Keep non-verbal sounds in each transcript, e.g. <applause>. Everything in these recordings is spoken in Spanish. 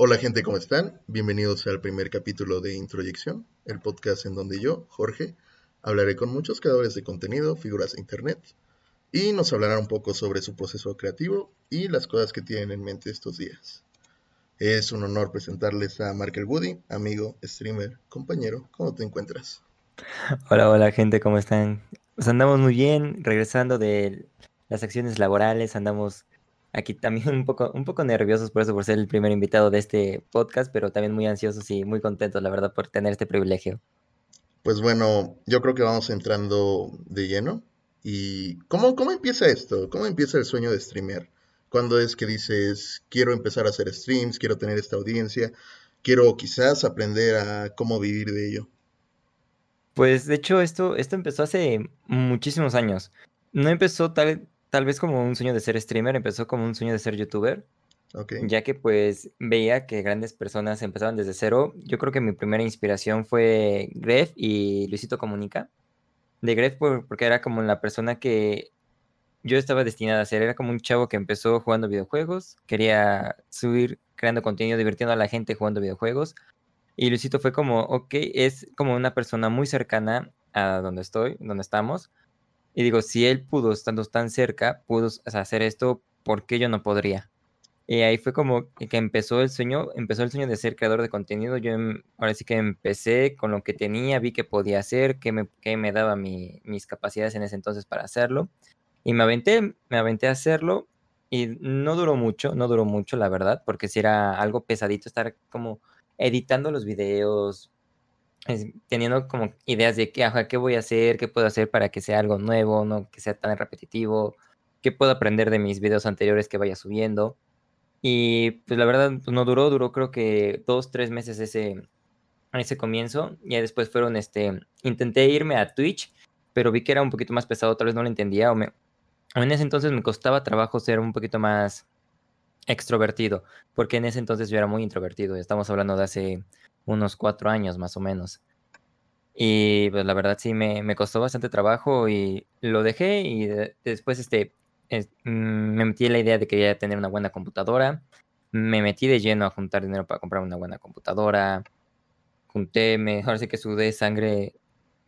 Hola gente, ¿cómo están? Bienvenidos al primer capítulo de Introyección, el podcast en donde yo, Jorge, hablaré con muchos creadores de contenido, figuras de internet, y nos hablará un poco sobre su proceso creativo y las cosas que tienen en mente estos días. Es un honor presentarles a Markel Woody, amigo, streamer, compañero. ¿Cómo te encuentras? Hola, hola gente, ¿cómo están? Pues andamos muy bien, regresando de las acciones laborales, andamos aquí también un poco, un poco nerviosos por eso, por ser el primer invitado de este podcast, pero también muy ansiosos y muy contentos, la verdad, por tener este privilegio. Pues bueno, yo creo que vamos entrando de lleno. ¿Y cómo, cómo empieza esto? ¿Cómo empieza el sueño de streamer? ¿Cuándo es que dices, quiero empezar a hacer streams, quiero tener esta audiencia, quiero quizás aprender a cómo vivir de ello? Pues de hecho esto, esto empezó hace muchísimos años. No empezó tal, tal vez como un sueño de ser streamer, empezó como un sueño de ser youtuber. Ya que pues veía que grandes personas empezaban desde cero. Yo creo que mi primera inspiración fue Gref y Luisito Comunica. De Gref porque era como la persona que yo estaba destinada a ser. Era como un chavo que empezó jugando videojuegos, quería subir creando contenido, divirtiendo a la gente jugando videojuegos. Y Luisito fue como, ok, es como una persona muy cercana a donde estoy, donde estamos. Y digo, si él pudo, estando tan cerca, pudo hacer esto, ¿por qué yo no podría? Y ahí fue como que empezó el sueño, empezó el sueño de ser creador de contenido. Yo em, ahora sí que empecé con lo que tenía, vi que podía hacer, que me, que me daba mis capacidades en ese entonces para hacerlo. Y me aventé, me aventé a hacerlo. Y no duró mucho, no duró mucho, la verdad, porque si era algo pesadito estar como editando los videos, teniendo como ideas de qué, qué voy a hacer, qué puedo hacer para que sea algo nuevo, no que sea tan repetitivo, qué puedo aprender de mis videos anteriores que vaya subiendo. Y pues la verdad pues, no duró, duró creo que dos, tres meses ese, ese comienzo. Y después fueron, este, intenté irme a Twitch, pero vi que era un poquito más pesado, tal vez no lo entendía o en ese entonces me costaba trabajo ser un poquito más extrovertido, porque en ese entonces yo era muy introvertido, estamos hablando de hace unos cuatro años más o menos. Y pues la verdad sí me, me costó bastante trabajo y lo dejé y después este, mm, me metí en la idea de que quería tener una buena computadora, me metí de lleno a juntar dinero para comprar una buena computadora, junté, me, ahora que sudé sangre,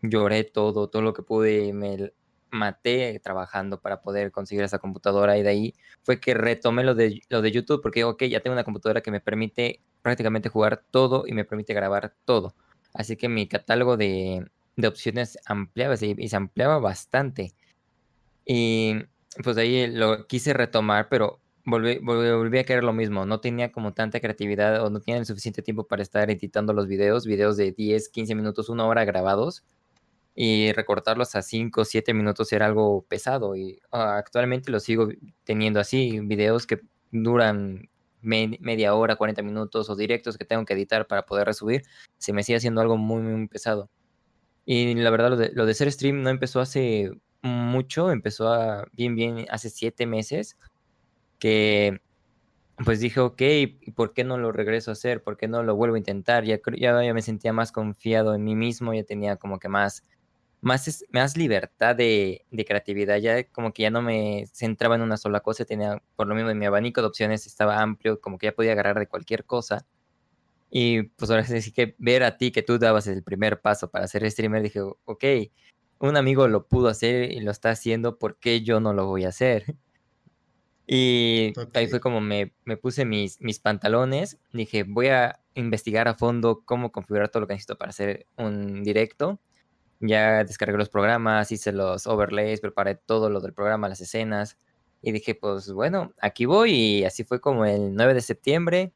lloré todo, todo lo que pude, me maté trabajando para poder conseguir esa computadora. Y de ahí fue que retomé lo de, lo de YouTube porque, ok, ya tengo una computadora que me permite prácticamente jugar todo y me permite grabar todo. Así que mi catálogo de, opciones ampliaba y, se ampliaba bastante. Y pues ahí lo quise retomar, pero volví, volví, a querer lo mismo. No tenía como tanta creatividad o no tenía el suficiente tiempo para estar editando los videos, videos de 10, 15 minutos, una hora grabados. Y recortarlos a 5, 7 minutos era algo pesado. Y ah, actualmente lo sigo teniendo así, videos que duran media hora, 40 minutos o directos que tengo que editar para poder resubir, se me sigue haciendo algo muy, muy pesado. Y la verdad, lo de, de ser stream no empezó hace mucho, empezó a, bien, bien, hace siete meses, que pues dije, ok, ¿por qué no lo regreso a hacer? ¿Por qué no lo vuelvo a intentar? Ya, ya, ya me sentía más confiado en mí mismo, ya tenía como que más más, más libertad de, creatividad, ya como que ya no me centraba en una sola cosa, tenía, por lo mismo, mi abanico de opciones estaba amplio, como que ya podía agarrar de cualquier cosa. Y pues ahora sí que ver a ti que tú dabas el primer paso para ser streamer, dije, ok, un amigo lo pudo hacer y lo está haciendo, ¿por qué yo no lo voy a hacer? Y ahí fue como me, me, puse mis, mis pantalones, dije, voy a investigar a fondo cómo configurar todo lo que necesito para hacer un directo ya descargué los programas, hice los overlays, preparé todo lo del programa, las escenas. Y dije, pues bueno, aquí voy. Y así fue como el 9 de septiembre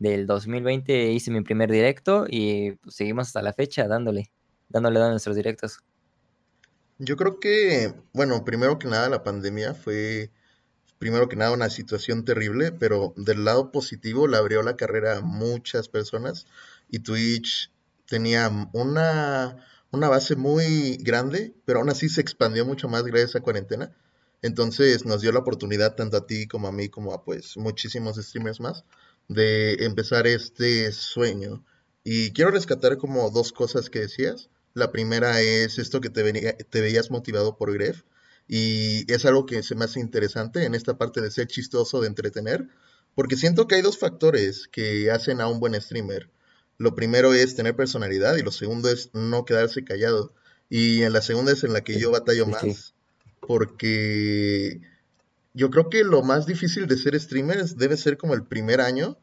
del 2020 hice mi primer directo y pues, seguimos hasta la fecha dándole, dándole a nuestros directos. Yo creo que, bueno, primero que nada la pandemia fue, primero que nada una situación terrible, pero del lado positivo le abrió la carrera a muchas personas y Twitch tenía una una base muy grande, pero aún así se expandió mucho más gracias a cuarentena. Entonces nos dio la oportunidad, tanto a ti como a mí, como a pues muchísimos streamers más, de empezar este sueño. Y quiero rescatar como dos cosas que decías. La primera es esto que te, venía, te veías motivado por Gref. Y es algo que se me hace interesante en esta parte de ser chistoso, de entretener. Porque siento que hay dos factores que hacen a un buen streamer. Lo primero es tener personalidad y lo segundo es no quedarse callado. Y en la segunda es en la que yo batallo más. Porque yo creo que lo más difícil de ser streamer debe ser como el primer año.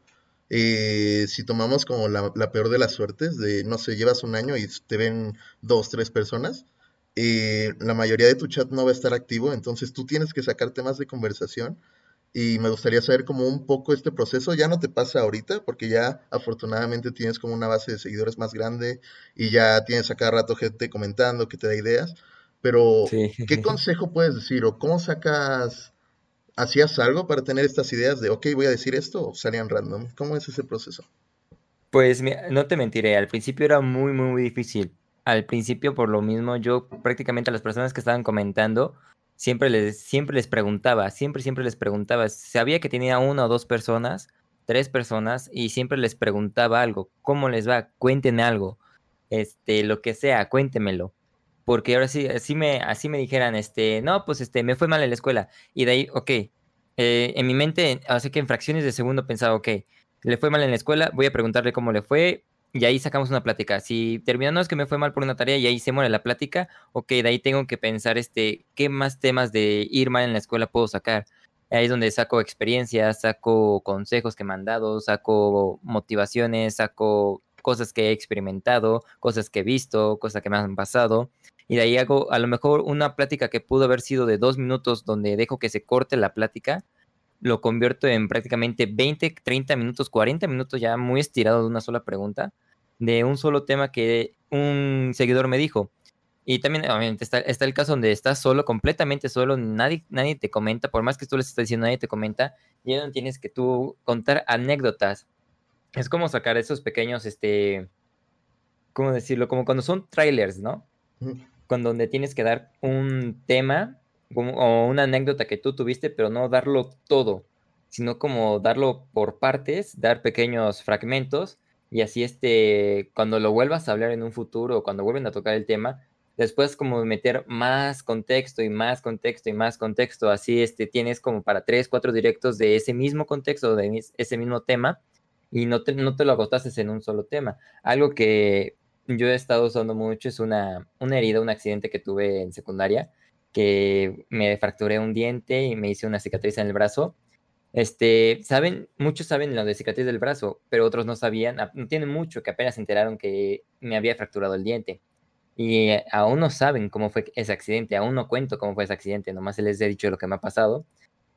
Eh, si tomamos como la, peor de las suertes, de no sé, llevas un año y te ven dos, tres personas, eh, la mayoría de tu chat no va a estar activo, entonces tú tienes que sacar temas de conversación y me gustaría saber como un poco este proceso. Ya no te pasa ahorita porque ya afortunadamente tienes como una base de seguidores más grande y ya tienes a cada rato gente comentando que te da ideas. Pero, ¿qué consejo puedes decir o cómo sacas, hacías algo para tener estas ideas de, ok, voy a decir esto o salían random? ¿Cómo es ese proceso? Pues no te mentiré, al principio era muy, muy, muy difícil. Al principio, por lo mismo, yo prácticamente a las personas que estaban comentando, siempre les, siempre les preguntaba, siempre, siempre les preguntaba. Sabía que tenía una o dos personas, tres personas, y siempre les preguntaba algo. ¿Cómo les va? Cuéntenme algo. Este, lo que sea, cuéntemelo. Porque ahora sí, así me, así me dijeran, este, no, pues este, me fue mal en la escuela. Y de ahí, ok. Eh, en mi mente, así que en fracciones de segundo pensaba, ok, le fue mal en la escuela, voy a preguntarle cómo le fue, y ahí sacamos una plática. Si terminando es que me fue mal por una tarea y ahí se muere la plática, ok, de ahí tengo que pensar este, qué más temas de ir mal en la escuela puedo sacar. Ahí es donde saco experiencias, saco consejos que me han dado, saco motivaciones, saco cosas que he experimentado, cosas que he visto, cosas que me han pasado. Y de ahí hago a lo mejor una plática que pudo haber sido de dos minutos donde dejo que se corte la plática lo convierto en prácticamente 20, 30 minutos, 40 minutos ya muy estirado de una sola pregunta, de un solo tema que un seguidor me dijo. Y también, obviamente, está, está el caso donde estás solo, completamente solo, nadie, nadie te comenta, por más que tú les estés diciendo, nadie te comenta, y no tienes que tú contar anécdotas. Es como sacar esos pequeños, este, ¿cómo decirlo? Como cuando son trailers, ¿no? Cuando donde tienes que dar un tema o una anécdota que tú tuviste, pero no darlo todo, sino como darlo por partes, dar pequeños fragmentos y así este, cuando lo vuelvas a hablar en un futuro o cuando vuelven a tocar el tema, después como meter más contexto y más contexto y más contexto, así este, tienes como para tres, cuatro directos de ese mismo contexto, de ese mismo tema y no te, no te lo agotases en un solo tema. Algo que yo he estado usando mucho es una, una herida, un accidente que tuve en secundaria, que me fracturé un diente y me hice una cicatriz en el brazo. Este, saben, muchos saben lo de cicatriz del brazo, pero otros no sabían, no tienen mucho que apenas se enteraron que me había fracturado el diente. Y eh, aún no saben cómo fue ese accidente, aún no cuento cómo fue ese accidente, nomás les he dicho lo que me ha pasado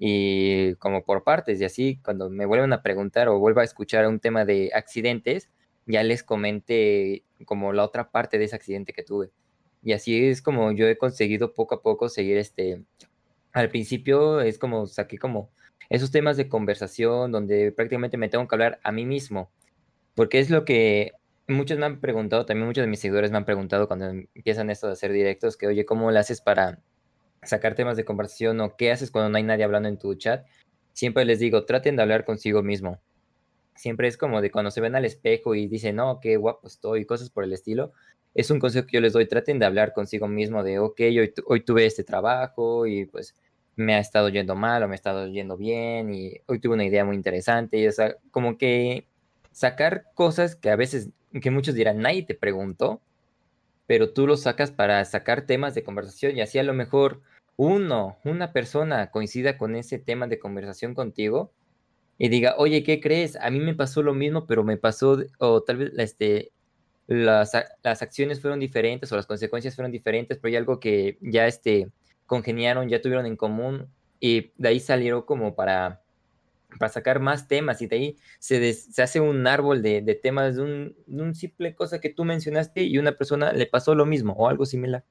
y como por partes y así cuando me vuelven a preguntar o vuelvo a escuchar un tema de accidentes, ya les comente como la otra parte de ese accidente que tuve. Y así es como yo he conseguido poco a poco seguir este, al principio es como saqué como esos temas de conversación donde prácticamente me tengo que hablar a mí mismo, porque es lo que muchos me han preguntado, también muchos de mis seguidores me han preguntado cuando empiezan esto de hacer directos, que oye, ¿cómo lo haces para sacar temas de conversación o qué haces cuando no hay nadie hablando en tu chat? Siempre les digo, traten de hablar consigo mismo. Siempre es como de cuando se ven al espejo y dicen, no, qué guapo estoy, cosas por el estilo es un consejo que yo les doy, traten de hablar consigo mismo de, ok, hoy, hoy tuve este trabajo y pues me ha estado yendo mal o me ha estado yendo bien y hoy tuve una idea muy interesante y o sea, como que sacar cosas que a veces, que muchos dirán, nadie te preguntó, pero tú lo sacas para sacar temas de conversación y así a lo mejor uno, una persona coincida con ese tema de conversación contigo y diga, oye, ¿qué crees? A mí me pasó lo mismo, pero me pasó, o tal vez este, las, acciones fueron diferentes o las consecuencias fueron diferentes, pero hay algo que ya este, congeniaron, ya tuvieron en común y de ahí salieron como para, para sacar más temas y de ahí se, se hace un árbol de, temas de un, simple cosa que tú mencionaste y una persona le pasó lo mismo o algo similar.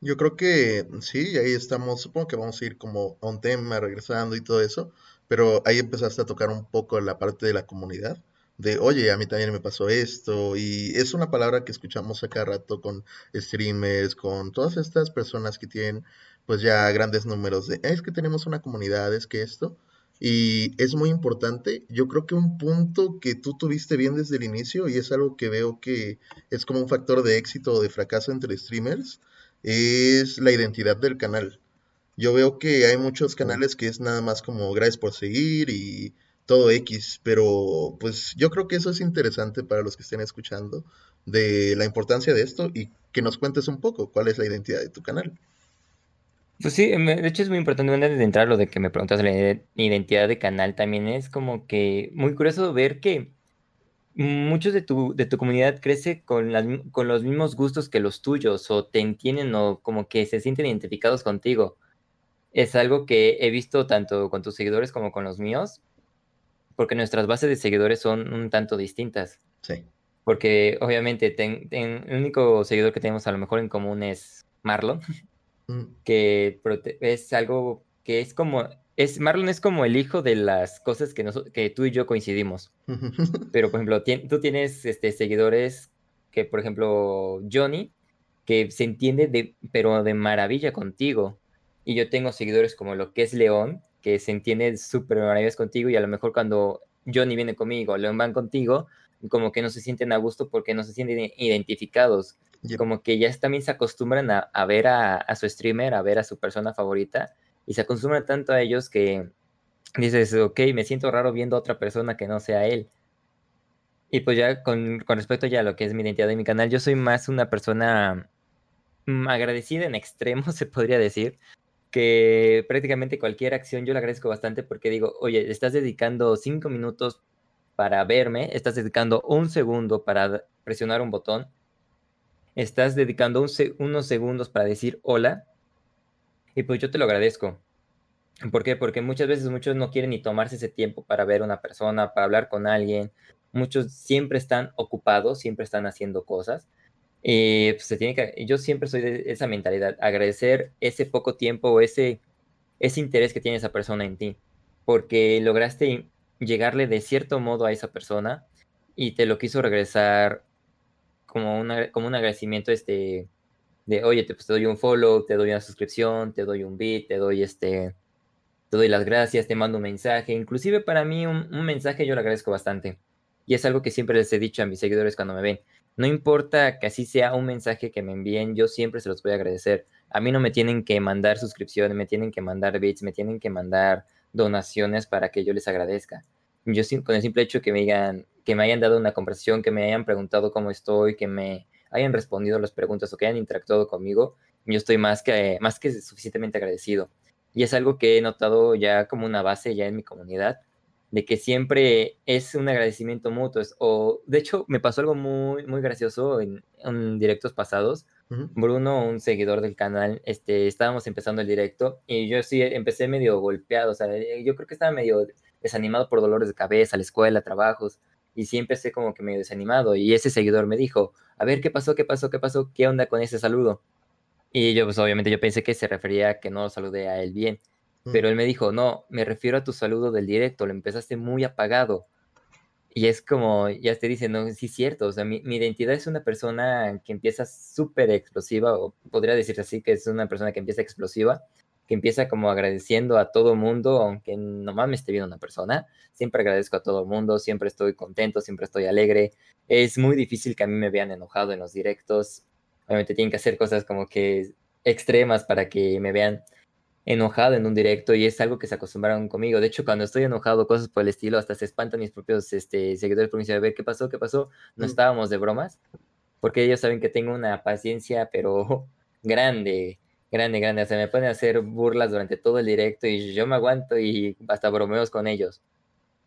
Yo creo que sí, ahí estamos, supongo que vamos a ir como a un tema, regresando y todo eso, pero ahí empezaste a tocar un poco la parte de la comunidad de, oye, a mí también me pasó esto, y es una palabra que escuchamos acá rato con streamers, con todas estas personas que tienen pues ya grandes números de, es que tenemos una comunidad, es que esto, y es muy importante, yo creo que un punto que tú tuviste bien desde el inicio, y es algo que veo que es como un factor de éxito o de fracaso entre streamers, es la identidad del canal. Yo veo que hay muchos canales que es nada más como gracias por seguir y todo X, pero pues yo creo que eso es interesante para los que estén escuchando de la importancia de esto y que nos cuentes un poco cuál es la identidad de tu canal. Pues sí, de hecho es muy importante antes de entrar lo de que me preguntas la identidad de canal también es como que muy curioso ver que muchos de tu, de tu comunidad crece con, con los mismos gustos que los tuyos o te entienden o como que se sienten identificados contigo. Es algo que he visto tanto con tus seguidores como con los míos, porque nuestras bases de seguidores son un tanto distintas. Sí. Porque obviamente el único seguidor que tenemos a lo mejor en común es Marlon, <laughs> mm. que es algo que es como es, Marlon es como el hijo de las cosas que, que tú y yo coincidimos. <laughs> Pero, por ejemplo, tú tienes este, seguidores que, por ejemplo, Johnny, que se entiende de, pero de maravilla contigo. Y yo tengo seguidores como lo que es León, que se entiende súper maravilloso contigo. Y a lo mejor cuando Johnny viene conmigo, León van contigo, como que no se sienten a gusto porque no se sienten identificados. Como que ya también se acostumbran a, a ver a, a, su streamer, a ver a su persona favorita y se acostumbra tanto a ellos que dices, ok, me siento raro viendo a otra persona que no sea él. Y pues ya con, respecto ya a lo que es mi identidad de mi canal, yo soy más una persona mm, agradecida en extremo, <laughs> se podría decir, que prácticamente cualquier acción yo le agradezco bastante porque digo, oye, estás dedicando cinco minutos para verme, estás dedicando un segundo para presionar un botón, estás dedicando unos segundos para decir hola, y pues yo te lo agradezco. ¿Por qué? Porque muchas veces muchos no quieren ni tomarse ese tiempo para ver una persona, para hablar con alguien. Muchos siempre están ocupados, siempre están haciendo cosas. Y pues se tiene que, yo siempre soy de esa mentalidad, agradecer ese poco tiempo o ese, ese interés que tiene esa persona en ti, porque lograste llegarle de cierto modo a esa persona y te lo quiso regresar como, una, como un agradecimiento este, de, oye, te, pues, te doy un follow, te doy una suscripción, te doy un beat, te doy este, te doy las gracias, te mando un mensaje. Inclusive para mí un, mensaje yo lo agradezco bastante. Y es algo que siempre les he dicho a mis seguidores cuando me ven. No importa que así sea un mensaje que me envíen, yo siempre se los voy a agradecer. A mí no me tienen que mandar suscripciones, me tienen que mandar bits, me tienen que mandar donaciones para que yo les agradezca. Yo con el simple hecho que me digan, que me hayan dado una conversación, que me hayan preguntado cómo estoy, que me hayan respondido las preguntas o que hayan interactuado conmigo, yo estoy más que, más que suficientemente agradecido. Y es algo que he notado ya como una base ya en mi comunidad, de que siempre es un agradecimiento mutuo. O, de hecho, me pasó algo muy, muy gracioso en, directos pasados. Bruno, un seguidor del canal, este, estábamos empezando el directo y yo sí empecé medio golpeado, o sea, yo creo que estaba medio desanimado por dolores de cabeza, la escuela, trabajos, y sí empecé como que medio desanimado y ese seguidor me dijo, a ver, ¿qué pasó? ¿Qué pasó? ¿Qué pasó? ¿Qué onda con ese saludo? Y yo pues obviamente yo pensé que se refería a que no lo saludé a él bien. Pero él me dijo, no, me refiero a tu saludo del directo, lo empezaste muy apagado. Y es como, ya te dicen, no, sí es cierto, o sea, mi, mi identidad es una persona que empieza súper explosiva, o podría decirse así, que es una persona que empieza explosiva, que empieza como agradeciendo a todo mundo, aunque nomás me esté viendo una persona, siempre agradezco a todo mundo, siempre estoy contento, siempre estoy alegre. Es muy difícil que a mí me vean enojado en los directos. Obviamente tienen que hacer cosas como que extremas para que me vean enojado en un directo y es algo que se acostumbraron conmigo. De hecho, cuando estoy enojado, cosas por el estilo, hasta se espantan mis propios este, seguidores por a ver qué pasó, qué pasó. No mm. estábamos de bromas, porque ellos saben que tengo una paciencia, pero <laughs> grande grande, grande. O sea, me pueden hacer burlas durante todo el directo y yo me aguanto y hasta bromeos con ellos.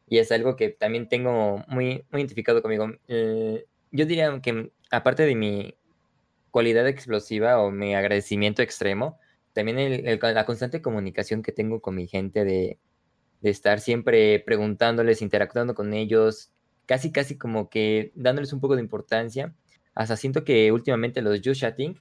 Y es algo que también tengo muy, muy identificado conmigo. Eh, yo diría que aparte de mi cualidad explosiva o mi agradecimiento extremo, también la constante comunicación que tengo con mi gente de, estar siempre preguntándoles, interactuando con ellos, casi, casi como que dándoles un poco de importancia. Hasta siento que últimamente los Just Chatting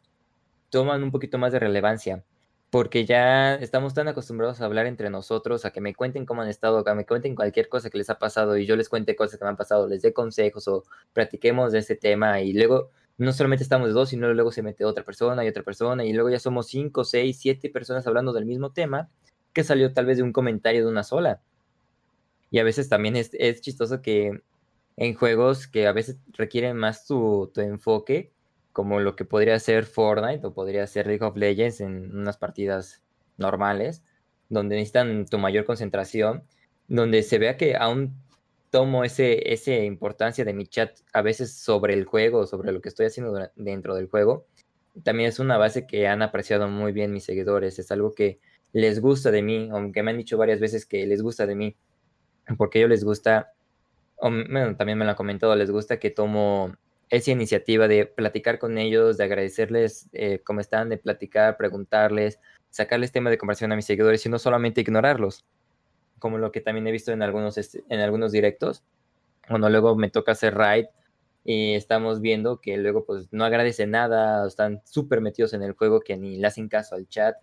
toman un poquito más de relevancia, porque ya estamos tan acostumbrados a hablar entre nosotros, a que me cuenten cómo han estado, a que me cuenten cualquier cosa que les ha pasado y yo les cuente cosas que me han pasado, les dé consejos o practiquemos de ese tema y luego no solamente estamos dos, sino luego se mete otra persona y otra persona y luego ya somos cinco, seis, siete personas hablando del mismo tema que salió tal vez de un comentario de una sola. Y a veces también es, es chistoso que en juegos que a veces requieren más tu, tu enfoque, como lo que podría ser Fortnite o podría ser League of Legends en unas partidas normales, donde necesitan tu mayor concentración, donde se vea que aún tomo ese, esa importancia de mi chat a veces sobre el juego, sobre lo que estoy haciendo dentro del juego, también es una base que han apreciado muy bien mis seguidores, es algo que les gusta de mí, aunque me han dicho varias veces que les gusta de mí, porque ellos les gusta, bueno, también me lo han comentado, les gusta que tomo esa iniciativa de platicar con ellos, de agradecerles eh, cómo están, de platicar, preguntarles, sacarles tema de conversación a mis seguidores y no solamente ignorarlos, como lo que también he visto en algunos, este, en algunos directos, cuando luego me toca hacer raid y estamos viendo que luego pues no agradecen nada, están súper metidos en el juego que ni le hacen caso al chat.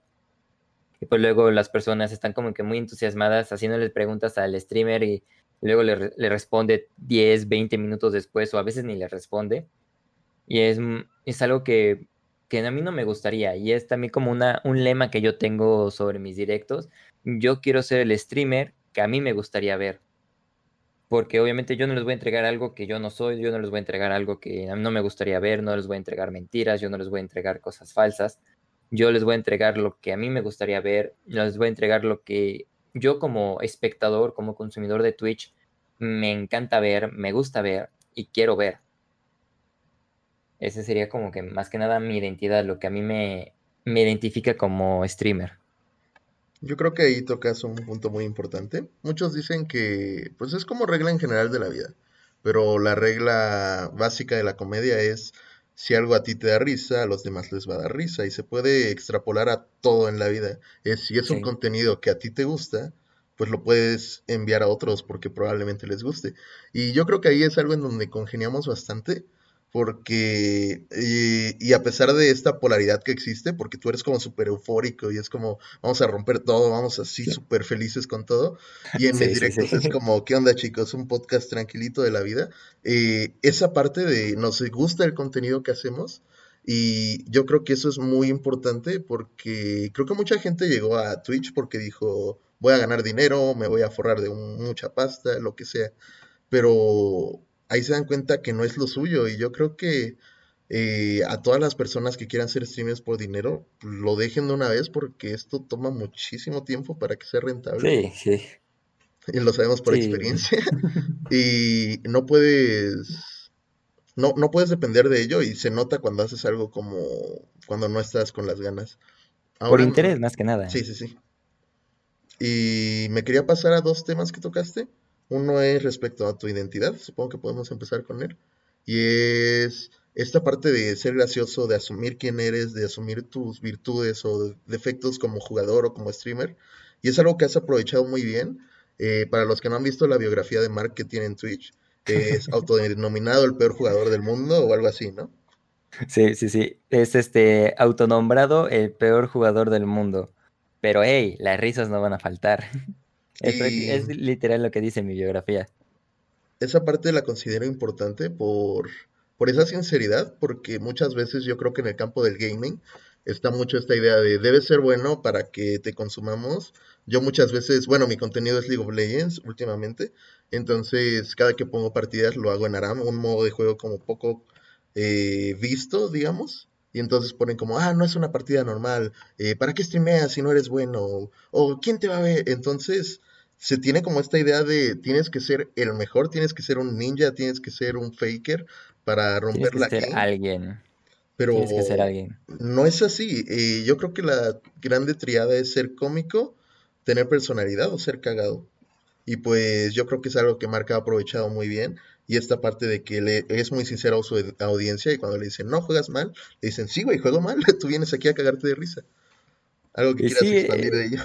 Y pues luego las personas están como que muy entusiasmadas haciéndoles preguntas al streamer y luego le, le responde 10, 20 minutos después o a veces ni le responde. Y es, es algo que, que a mí no me gustaría y es también como una, un lema que yo tengo sobre mis directos. Yo quiero ser el streamer que a mí me gustaría ver porque obviamente yo no les voy a entregar algo que yo no soy, yo no les voy a entregar algo que no me gustaría ver, no les voy a entregar mentiras, yo no les voy a entregar cosas falsas, yo les voy a entregar lo que a mí me gustaría ver, les voy a entregar lo que yo como espectador, como consumidor de Twitch, me encanta ver, me gusta ver y quiero ver. Ese sería como que más que nada mi identidad, lo que a mí me, me identifica como streamer. Yo creo que ahí tocas un punto muy importante. Muchos dicen que pues es como regla en general de la vida, pero la regla básica de la comedia es si algo a ti te da risa, a los demás les va a dar risa y se puede extrapolar a todo en la vida. Es, si es un contenido que a ti te gusta, pues lo puedes enviar a otros porque probablemente les guste. Y yo creo que ahí es algo en donde congeniamos bastante porque, y, a pesar de esta polaridad que existe, porque tú eres como súper eufórico y es como, vamos a romper todo, vamos así súper felices con todo, y en mis directos es como, ¿qué onda chicos? Un podcast tranquilito de la vida. Eh, esa parte de nos gusta el contenido que hacemos, y yo creo que eso es muy importante porque creo que mucha gente llegó a Twitch porque dijo, voy a ganar dinero, me voy a forrar de mucha pasta, lo que sea, pero ahí se dan cuenta que no es lo suyo. Y yo creo que eh, a todas las personas que quieran ser streamers por dinero, lo dejen de una vez porque esto toma muchísimo tiempo para que sea rentable. Sí, sí. Y lo sabemos por experiencia. <laughs> y no puedes. No, no puedes depender de ello y se nota cuando haces algo como cuando no estás con las ganas. por interés, más que nada. Sí, sí, sí. Y me quería pasar a dos temas que tocaste. Uno es respecto a tu identidad, supongo que podemos empezar con él. Y es esta parte de ser gracioso, de asumir quién eres, de asumir tus virtudes o defectos como jugador o como streamer. Y es algo que has aprovechado muy bien. Eh, para los que no han visto la biografía de Mark que tiene en Twitch, es <laughs> autodenominado el peor jugador del mundo o algo así, ¿no? Sí, sí, sí. Es este autonombrado el peor jugador del mundo. Pero hey, las risas no van a faltar. <laughs> Es, literal lo que dice mi biografía. Esa parte la considero importante por, por esa sinceridad, porque muchas veces yo creo que en el campo del gaming está mucho esta idea de debes ser bueno para que te consumamos. Yo muchas veces, bueno, mi contenido es League of Legends últimamente, entonces cada que pongo partidas lo hago en Aram, un modo de juego como poco eh, visto, digamos. Y entonces ponen como, ah, no es una partida normal, eh, ¿para qué streameas si no eres bueno? O, ¿quién te va a ver? Entonces se tiene como esta idea de tienes que ser el mejor, tienes que ser un ninja, tienes que ser un faker para romper tienes que ser alguien. Pero tienes que ser alguien. no es así. Eh, yo creo que la grande triada es ser cómico, tener personalidad o ser cagado. Y pues yo creo que es algo que Marca ha aprovechado muy bien y esta parte de que le, es muy sincero a su audiencia y cuando le dicen, no, juegas mal, le dicen, sí, güey, juego mal, <laughs> tú vienes aquí a cagarte de risa. Algo que quieras expandir de ello.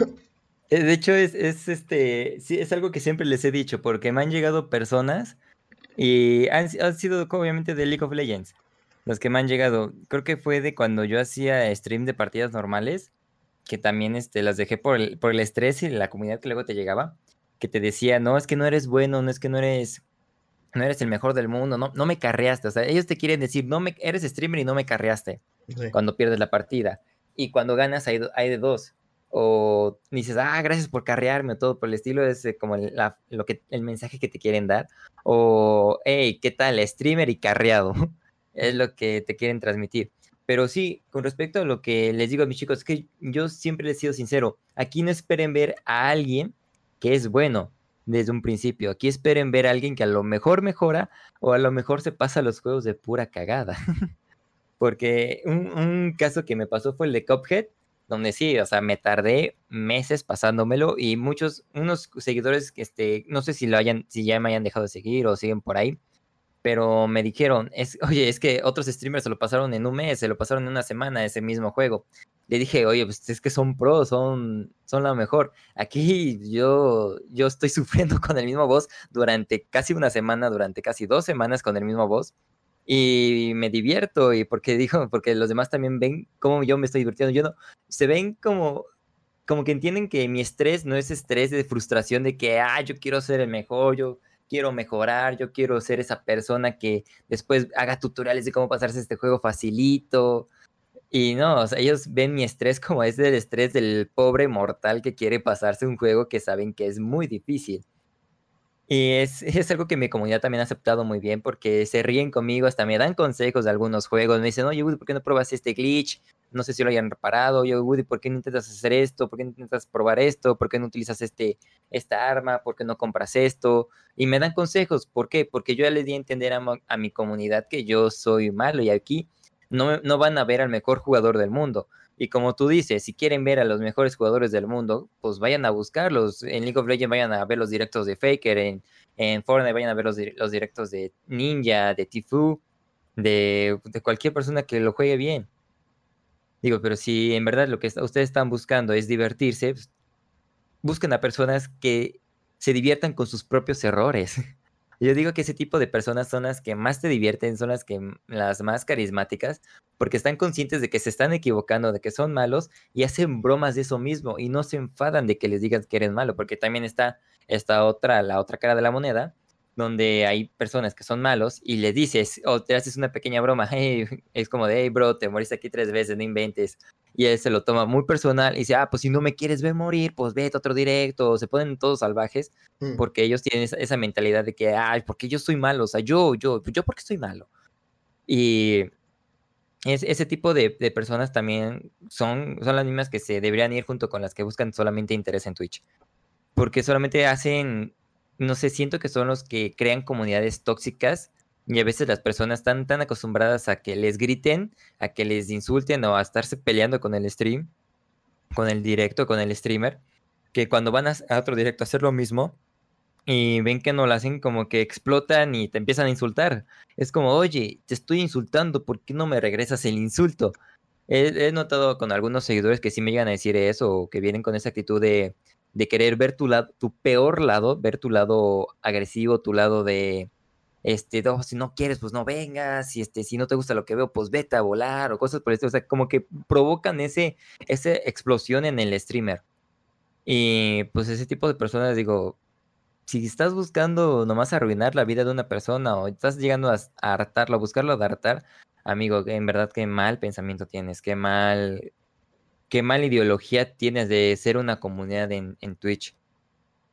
Eh, de hecho, es, es, este, sí, es algo que siempre les he dicho, porque me han llegado personas y han, sido obviamente de League of Legends, los que me han llegado. Creo que fue de cuando yo hacía stream de partidas normales, que también este, las dejé por el, por el estrés y la comunidad que luego te llegaba, que te decía, no, es que no eres bueno, no es que no eres no eres el mejor del mundo, no, no me carreaste. O sea, ellos te quieren decir, no me, eres streamer y no me carreaste cuando pierdes la partida. Y cuando ganas hay, hay, de dos. O dices, ah, gracias por carrearme o todo por el estilo, es eh, como lo que, el mensaje que te quieren dar. O, hey, ¿qué tal? Streamer y carreado. <laughs> es lo que te quieren transmitir. Pero sí, con respecto a lo que les digo a mis chicos, es que yo siempre les he sido sincero. Aquí no esperen ver a alguien que es bueno, desde un principio. Aquí esperen ver a alguien que a lo mejor mejora o a lo mejor se pasa los juegos de pura cagada. <laughs> Porque un, caso que me pasó fue el de Cuphead, donde sí, o sea, me tardé meses pasándomelo y muchos, unos seguidores, que este, no sé si lo hayan, si ya me hayan dejado de seguir o siguen por ahí, pero me dijeron, es, <laughs> oye, es que otros streamers se lo pasaron en un mes, se lo pasaron en una semana ese mismo juego. Le dije, oye, pues es que son pros, son, son lo mejor. Aquí yo, yo estoy <laughs> sufriendo con el mismo boss durante casi una semana, durante casi dos semanas con el mismo boss. Y me divierto, y porque dijo, porque los demás también ven cómo yo me estoy divirtiendo. Yo no, se ven como, como que entienden que mi estrés no es estrés de frustración de que, ah, yo quiero ser el mejor, yo quiero mejorar, yo quiero ser esa persona que después haga tutoriales de cómo pasarse este juego facilito. Y no, o sea, ellos ven mi estrés como es del estrés del pobre mortal que quiere pasarse un juego que saben que es muy difícil. Y es, es, algo que mi comunidad también ha aceptado muy bien porque se ríen conmigo, hasta me dan consejos de algunos juegos. Me dicen, oye, Woody, ¿por qué no pruebas este glitch? No sé si lo hayan reparado. Oye, Woody, ¿por qué no intentas hacer esto? ¿Por qué no intentas probar esto? ¿Por qué no utilizas este, esta arma? ¿Por qué no compras esto? Y me dan consejos. ¿Por qué? Porque yo ya le di a entender a, a mi comunidad que yo soy malo y aquí no, no van a ver al mejor jugador del mundo y como tú dices, si quieren ver a los mejores jugadores del mundo, pues vayan a buscarlos. En League of Legends vayan a ver los directos de Faker, en, en Fortnite vayan a ver los, los directos de Ninja, de Tifu, de, de, cualquier persona que lo juegue bien. Digo, pero si en verdad lo que ustedes están buscando es divertirse, pues, busquen a personas que se diviertan con sus propios errores. <laughs> Yo digo que ese tipo de personas son las que más te divierten, son las que las más carismáticas, porque están conscientes de que se están equivocando, de que son malos y hacen bromas de eso mismo y no se enfadan de que les digan que eres malo, porque también está esta otra, la otra cara de la moneda, donde hay personas que son malos y le dices o te haces una pequeña broma, <laughs> es como de, hey bro, te moriste aquí tres veces, no inventes, y él se lo toma muy personal y dice, ah, pues si no me quieres ver morir, pues vete a otro directo, se ponen todos salvajes, mm. porque ellos tienen esa, mentalidad de que, ay, porque yo soy malo, o sea, yo, yo, yo, porque soy malo? Y es, ese tipo de, personas también son, son las mismas que se deberían ir junto con las que buscan solamente interés en Twitch, porque solamente hacen, no sé, siento que son los que crean comunidades tóxicas y a veces las personas están tan acostumbradas a que les griten, a que les insulten o a estarse peleando con el stream, con el directo, con el streamer, que cuando van a, otro directo a hacer lo mismo y ven que no lo hacen, como que explotan y te empiezan a insultar. Es como, oye, te estoy insultando, ¿por qué no me regresas el insulto? He, notado con algunos seguidores que sí me llegan a decir eso, o que vienen con esa actitud de, de querer ver tu lado, tu peor lado, ver tu lado agresivo, tu lado de este, si no quieres, pues no vengas, y este, si no te gusta lo que veo, pues vete a volar, o cosas por eso, o sea, como que provocan ese, esa explosión en el streamer. Y pues ese tipo de personas, digo, si estás buscando nomás arruinar la vida de una persona o estás llegando a, hartarlo, a buscarlo a hartar, amigo, en verdad qué mal pensamiento tienes, qué mal, qué mal ideología tienes de ser una comunidad en, en Twitch.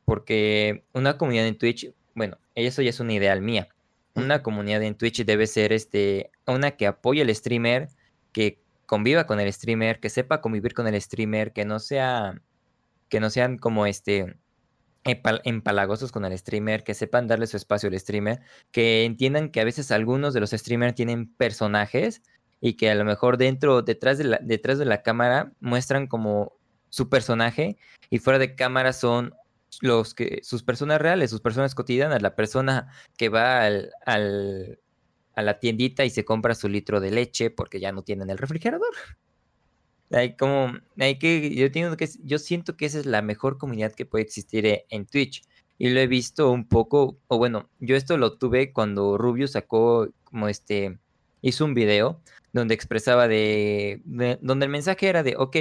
Porque una comunidad en Twitch, bueno, eso ya es una ideal mía una comunidad en Twitch debe ser este, una que apoye al streamer, que conviva con el streamer, que sepa convivir con el streamer, que no sea, que no sean como este empalagosos con el streamer, que sepan darle su espacio al streamer, que entiendan que a veces algunos de los streamers tienen personajes y que a lo mejor dentro, detrás de la, detrás de la cámara muestran como su personaje y fuera de cámara son los que, sus personas reales, sus personas cotidianas, la persona que va al, al, a la tiendita y se compra su litro de leche porque ya no tienen el refrigerador. Hay como, hay que, yo, tengo que, yo siento que esa es la mejor comunidad que puede existir e, en Twitch. Y lo he visto un poco, o bueno, yo esto lo tuve cuando Rubio sacó como este, hizo un video donde expresaba de, de donde el mensaje era de, ok,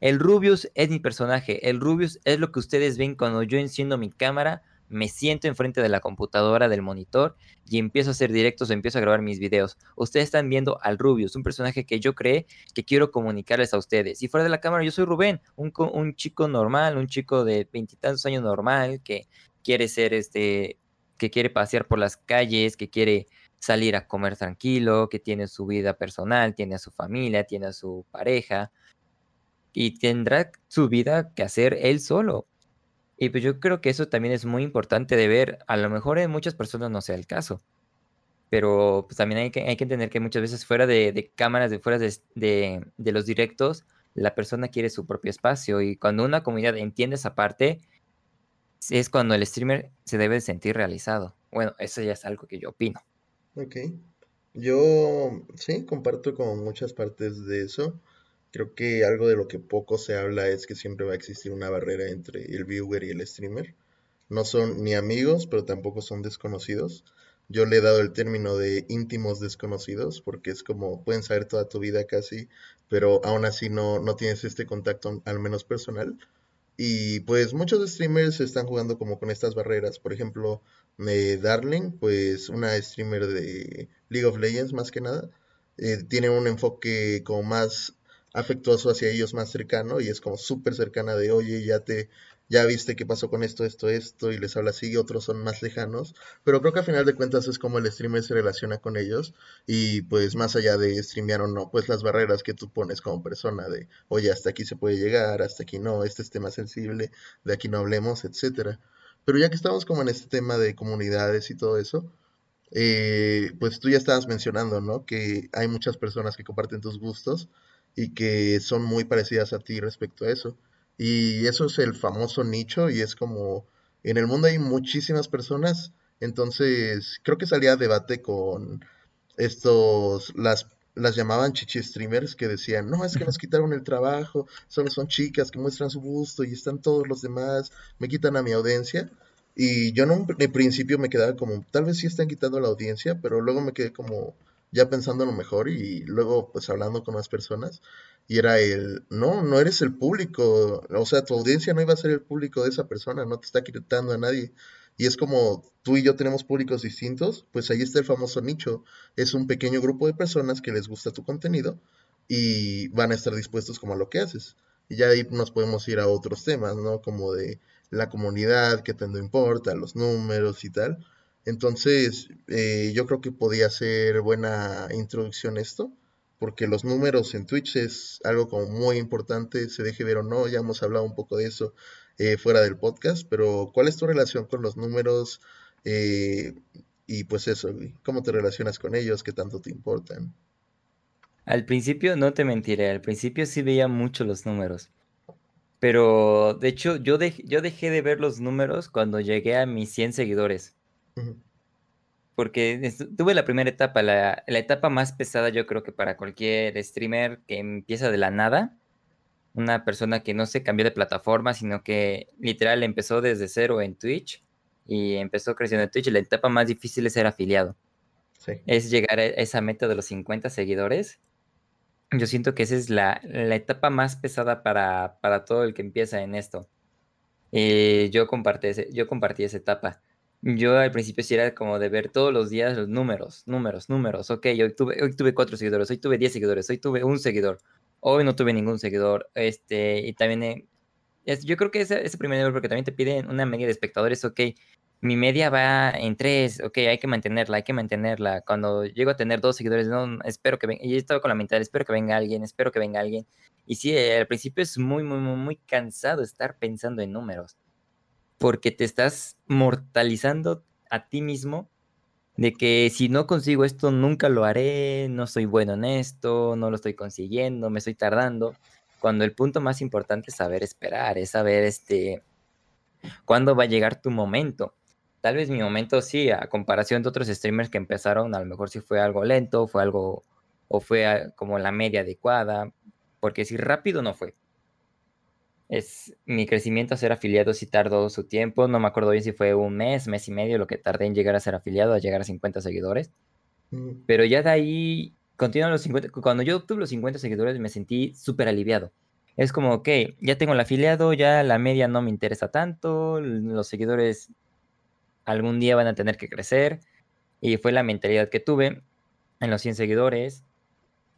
el Rubius es mi personaje. El Rubius es lo que ustedes ven cuando yo enciendo mi cámara, me siento enfrente de la computadora, del monitor y empiezo a hacer directos o empiezo a grabar mis videos. Ustedes están viendo al Rubius, un personaje que yo creé que quiero comunicarles a ustedes. Y fuera de la cámara, yo soy Rubén, un, un chico normal, un chico de veintitantos años normal que quiere ser este, que quiere pasear por las calles, que quiere salir a comer tranquilo, que tiene su vida personal, tiene a su familia, tiene a su pareja y tendrá su vida que hacer él solo. Y pues yo creo que eso también es muy importante de ver. A lo mejor en muchas personas no sea el caso. Pero pues también hay que, hay que entender que muchas veces fuera de, cámaras, de fuera de, los directos, la persona quiere su propio espacio. Y cuando una comunidad entiende esa parte, es cuando el streamer se debe sentir realizado. Bueno, eso ya es algo que yo opino. Ok. Yo sí, comparto con muchas partes de eso. Creo que algo de lo que poco se habla es que siempre va a existir una barrera entre el viewer y el streamer. No son ni amigos, pero tampoco son desconocidos. Yo le he dado el término de íntimos desconocidos porque es como pueden saber toda tu vida casi, pero aún así no, no tienes este contacto al menos personal. Y pues muchos streamers están jugando como con estas barreras. Por ejemplo, eh, Darling, pues una streamer de League of Legends más que nada, eh, tiene un enfoque como más afectuoso hacia ellos más cercano y es como súper cercana de, oye, ya te, ya viste qué pasó con esto, esto, esto, y les habla así, otros son más lejanos, pero creo que a final de cuentas es como el streamer se relaciona con ellos y pues más allá de streamear o no, pues las barreras que tú pones como persona de, oye, hasta aquí se puede llegar, hasta aquí no, este es tema sensible, de aquí no hablemos, etcétera. Pero ya que estamos como en este tema de comunidades y todo eso, eh, pues tú ya estabas mencionando, ¿no? Que hay muchas personas que comparten tus gustos y que son muy parecidas a ti respecto a eso. Y eso es el famoso nicho y es como en el mundo hay muchísimas personas, entonces creo que salía a debate con estos, las, las llamaban chichi streamers que decían, no, es que nos quitaron el trabajo, solo son chicas que muestran su gusto y están todos los demás, me quitan a mi audiencia. Y yo en un principio me quedaba como, tal vez sí están quitando la audiencia, pero luego me quedé como, ya pensando lo mejor y luego pues hablando con más personas y era el, no, no eres el público, o sea, tu audiencia no iba a ser el público de esa persona, no te está quitando a nadie. Y es como tú y yo tenemos públicos distintos, pues ahí está el famoso nicho. Es un pequeño grupo de personas que les gusta tu contenido y van a estar dispuestos como a lo que haces. Y ya ahí nos podemos ir a otros temas, ¿no? Como de la comunidad, que tanto importa, los números y tal. Entonces, eh, yo creo que podía ser buena introducción esto, porque los números en Twitch es algo como muy importante, se deje ver o no, ya hemos hablado un poco de eso eh, fuera del podcast, pero ¿cuál es tu relación con los números? Eh, y pues eso, ¿cómo te relacionas con ellos? ¿Qué tanto te importan? Al principio, no te mentiré, al principio sí veía mucho los números. Pero de hecho, yo, yo dejé de ver los números cuando llegué a mis 100 seguidores. Porque tuve la primera etapa, la, etapa más pesada yo creo que para cualquier streamer que empieza de la nada, una persona que no se cambió de plataforma, sino que literal empezó desde cero en Twitch y empezó creciendo en Twitch. La etapa más difícil es ser afiliado. Es llegar a esa meta de los 50 seguidores. Yo siento que esa es la, etapa más pesada para, todo el que empieza en esto. Yo, compartí yo compartí esa etapa. Yo al principio sí era como de ver todos los días los números, números, números. Ok, hoy tuve, hoy tuve cuatro seguidores, hoy tuve diez seguidores, hoy tuve un seguidor, hoy no tuve ningún seguidor. Este, y también, es, yo creo que ese, ese primer nivel, porque también te piden una media de espectadores, ok, mi media va en tres, ok, hay que mantenerla, hay que mantenerla. Cuando llego a tener dos seguidores, no, espero que venga, y he estado con la mentalidad, espero que venga alguien, espero que venga alguien. Y sí, al principio es muy, muy, muy, muy cansado estar pensando en números porque te estás mortalizando a ti mismo de que si no consigo esto nunca lo haré, no soy bueno en esto, no lo estoy consiguiendo, me estoy tardando, cuando el punto más importante es saber esperar, es saber este cuándo va a llegar tu momento. Tal vez mi momento sí, a comparación de otros streamers que empezaron, a lo mejor sí fue algo lento, fue algo o fue como la media adecuada, porque si rápido no fue es mi crecimiento a ser afiliado si tardó su tiempo. No me acuerdo bien si fue un mes, mes y medio lo que tardé en llegar a ser afiliado, a llegar a 50 seguidores. Mm. Pero ya de ahí, continuan los 50. Cuando yo obtuve los 50 seguidores me sentí súper aliviado. Es como, ok, ya tengo el afiliado, ya la media no me interesa tanto, los seguidores algún día van a tener que crecer. Y fue la mentalidad que tuve en los 100 seguidores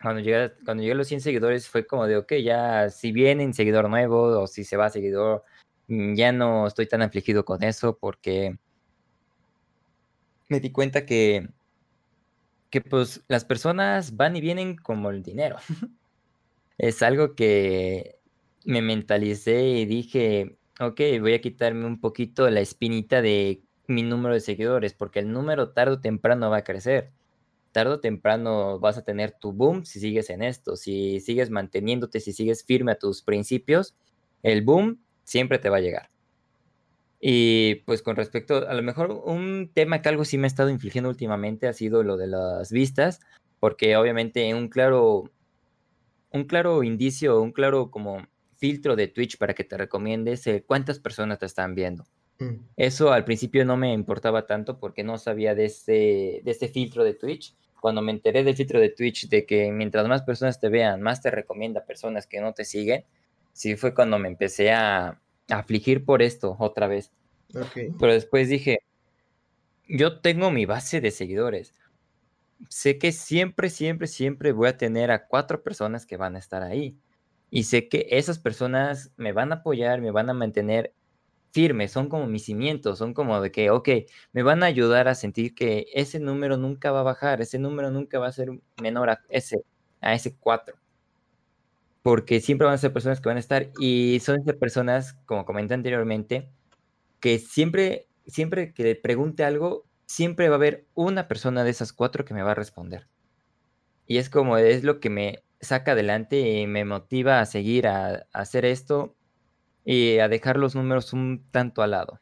cuando llegué, cuando llegué a los 100 seguidores fue como de, ok, ya si viene seguidor nuevo o si se va seguidor, mm, ya no estoy tan afligido con eso porque me di cuenta que, que pues las personas van y vienen como el dinero. <laughs> es algo que me mentalicé y dije, ok, voy a quitarme un poquito la espinita de mi número de seguidores, porque el número tarde o temprano va a crecer. Tarde o temprano vas a tener tu boom si sigues en esto, si sigues manteniéndote, si sigues firme a tus principios, el boom siempre te va a llegar. Y pues con respecto, a lo mejor un tema que algo sí me ha estado infligiendo últimamente ha sido lo de las vistas, porque obviamente un claro, un claro indicio, un claro como filtro de Twitch para que te recomiendes cuántas personas te están viendo. Mm. Eso al principio no me importaba tanto porque no sabía de ese, de ese filtro de Twitch. Cuando me enteré del filtro de Twitch de que mientras más personas te vean, más te recomienda personas que no te siguen, sí fue cuando me empecé a, afligir por esto otra vez. Pero después dije, yo tengo mi base de seguidores. Sé que siempre, siempre, siempre voy a tener a cuatro personas que van a estar ahí. Y sé que esas personas me van a apoyar, me van a mantener firme, son como mis cimientos, son como de que, ok, me van a ayudar a sentir que ese número nunca va a bajar, ese número nunca va a ser menor a ese, a ese cuatro porque siempre van a ser personas que van a estar y son esas personas, como comenté anteriormente, que siempre, siempre que le pregunte algo, siempre va a haber una persona de esas cuatro que me va a responder. Y es como, es lo que me saca adelante y me motiva a seguir a, hacer esto y a dejar los números un tanto al lado.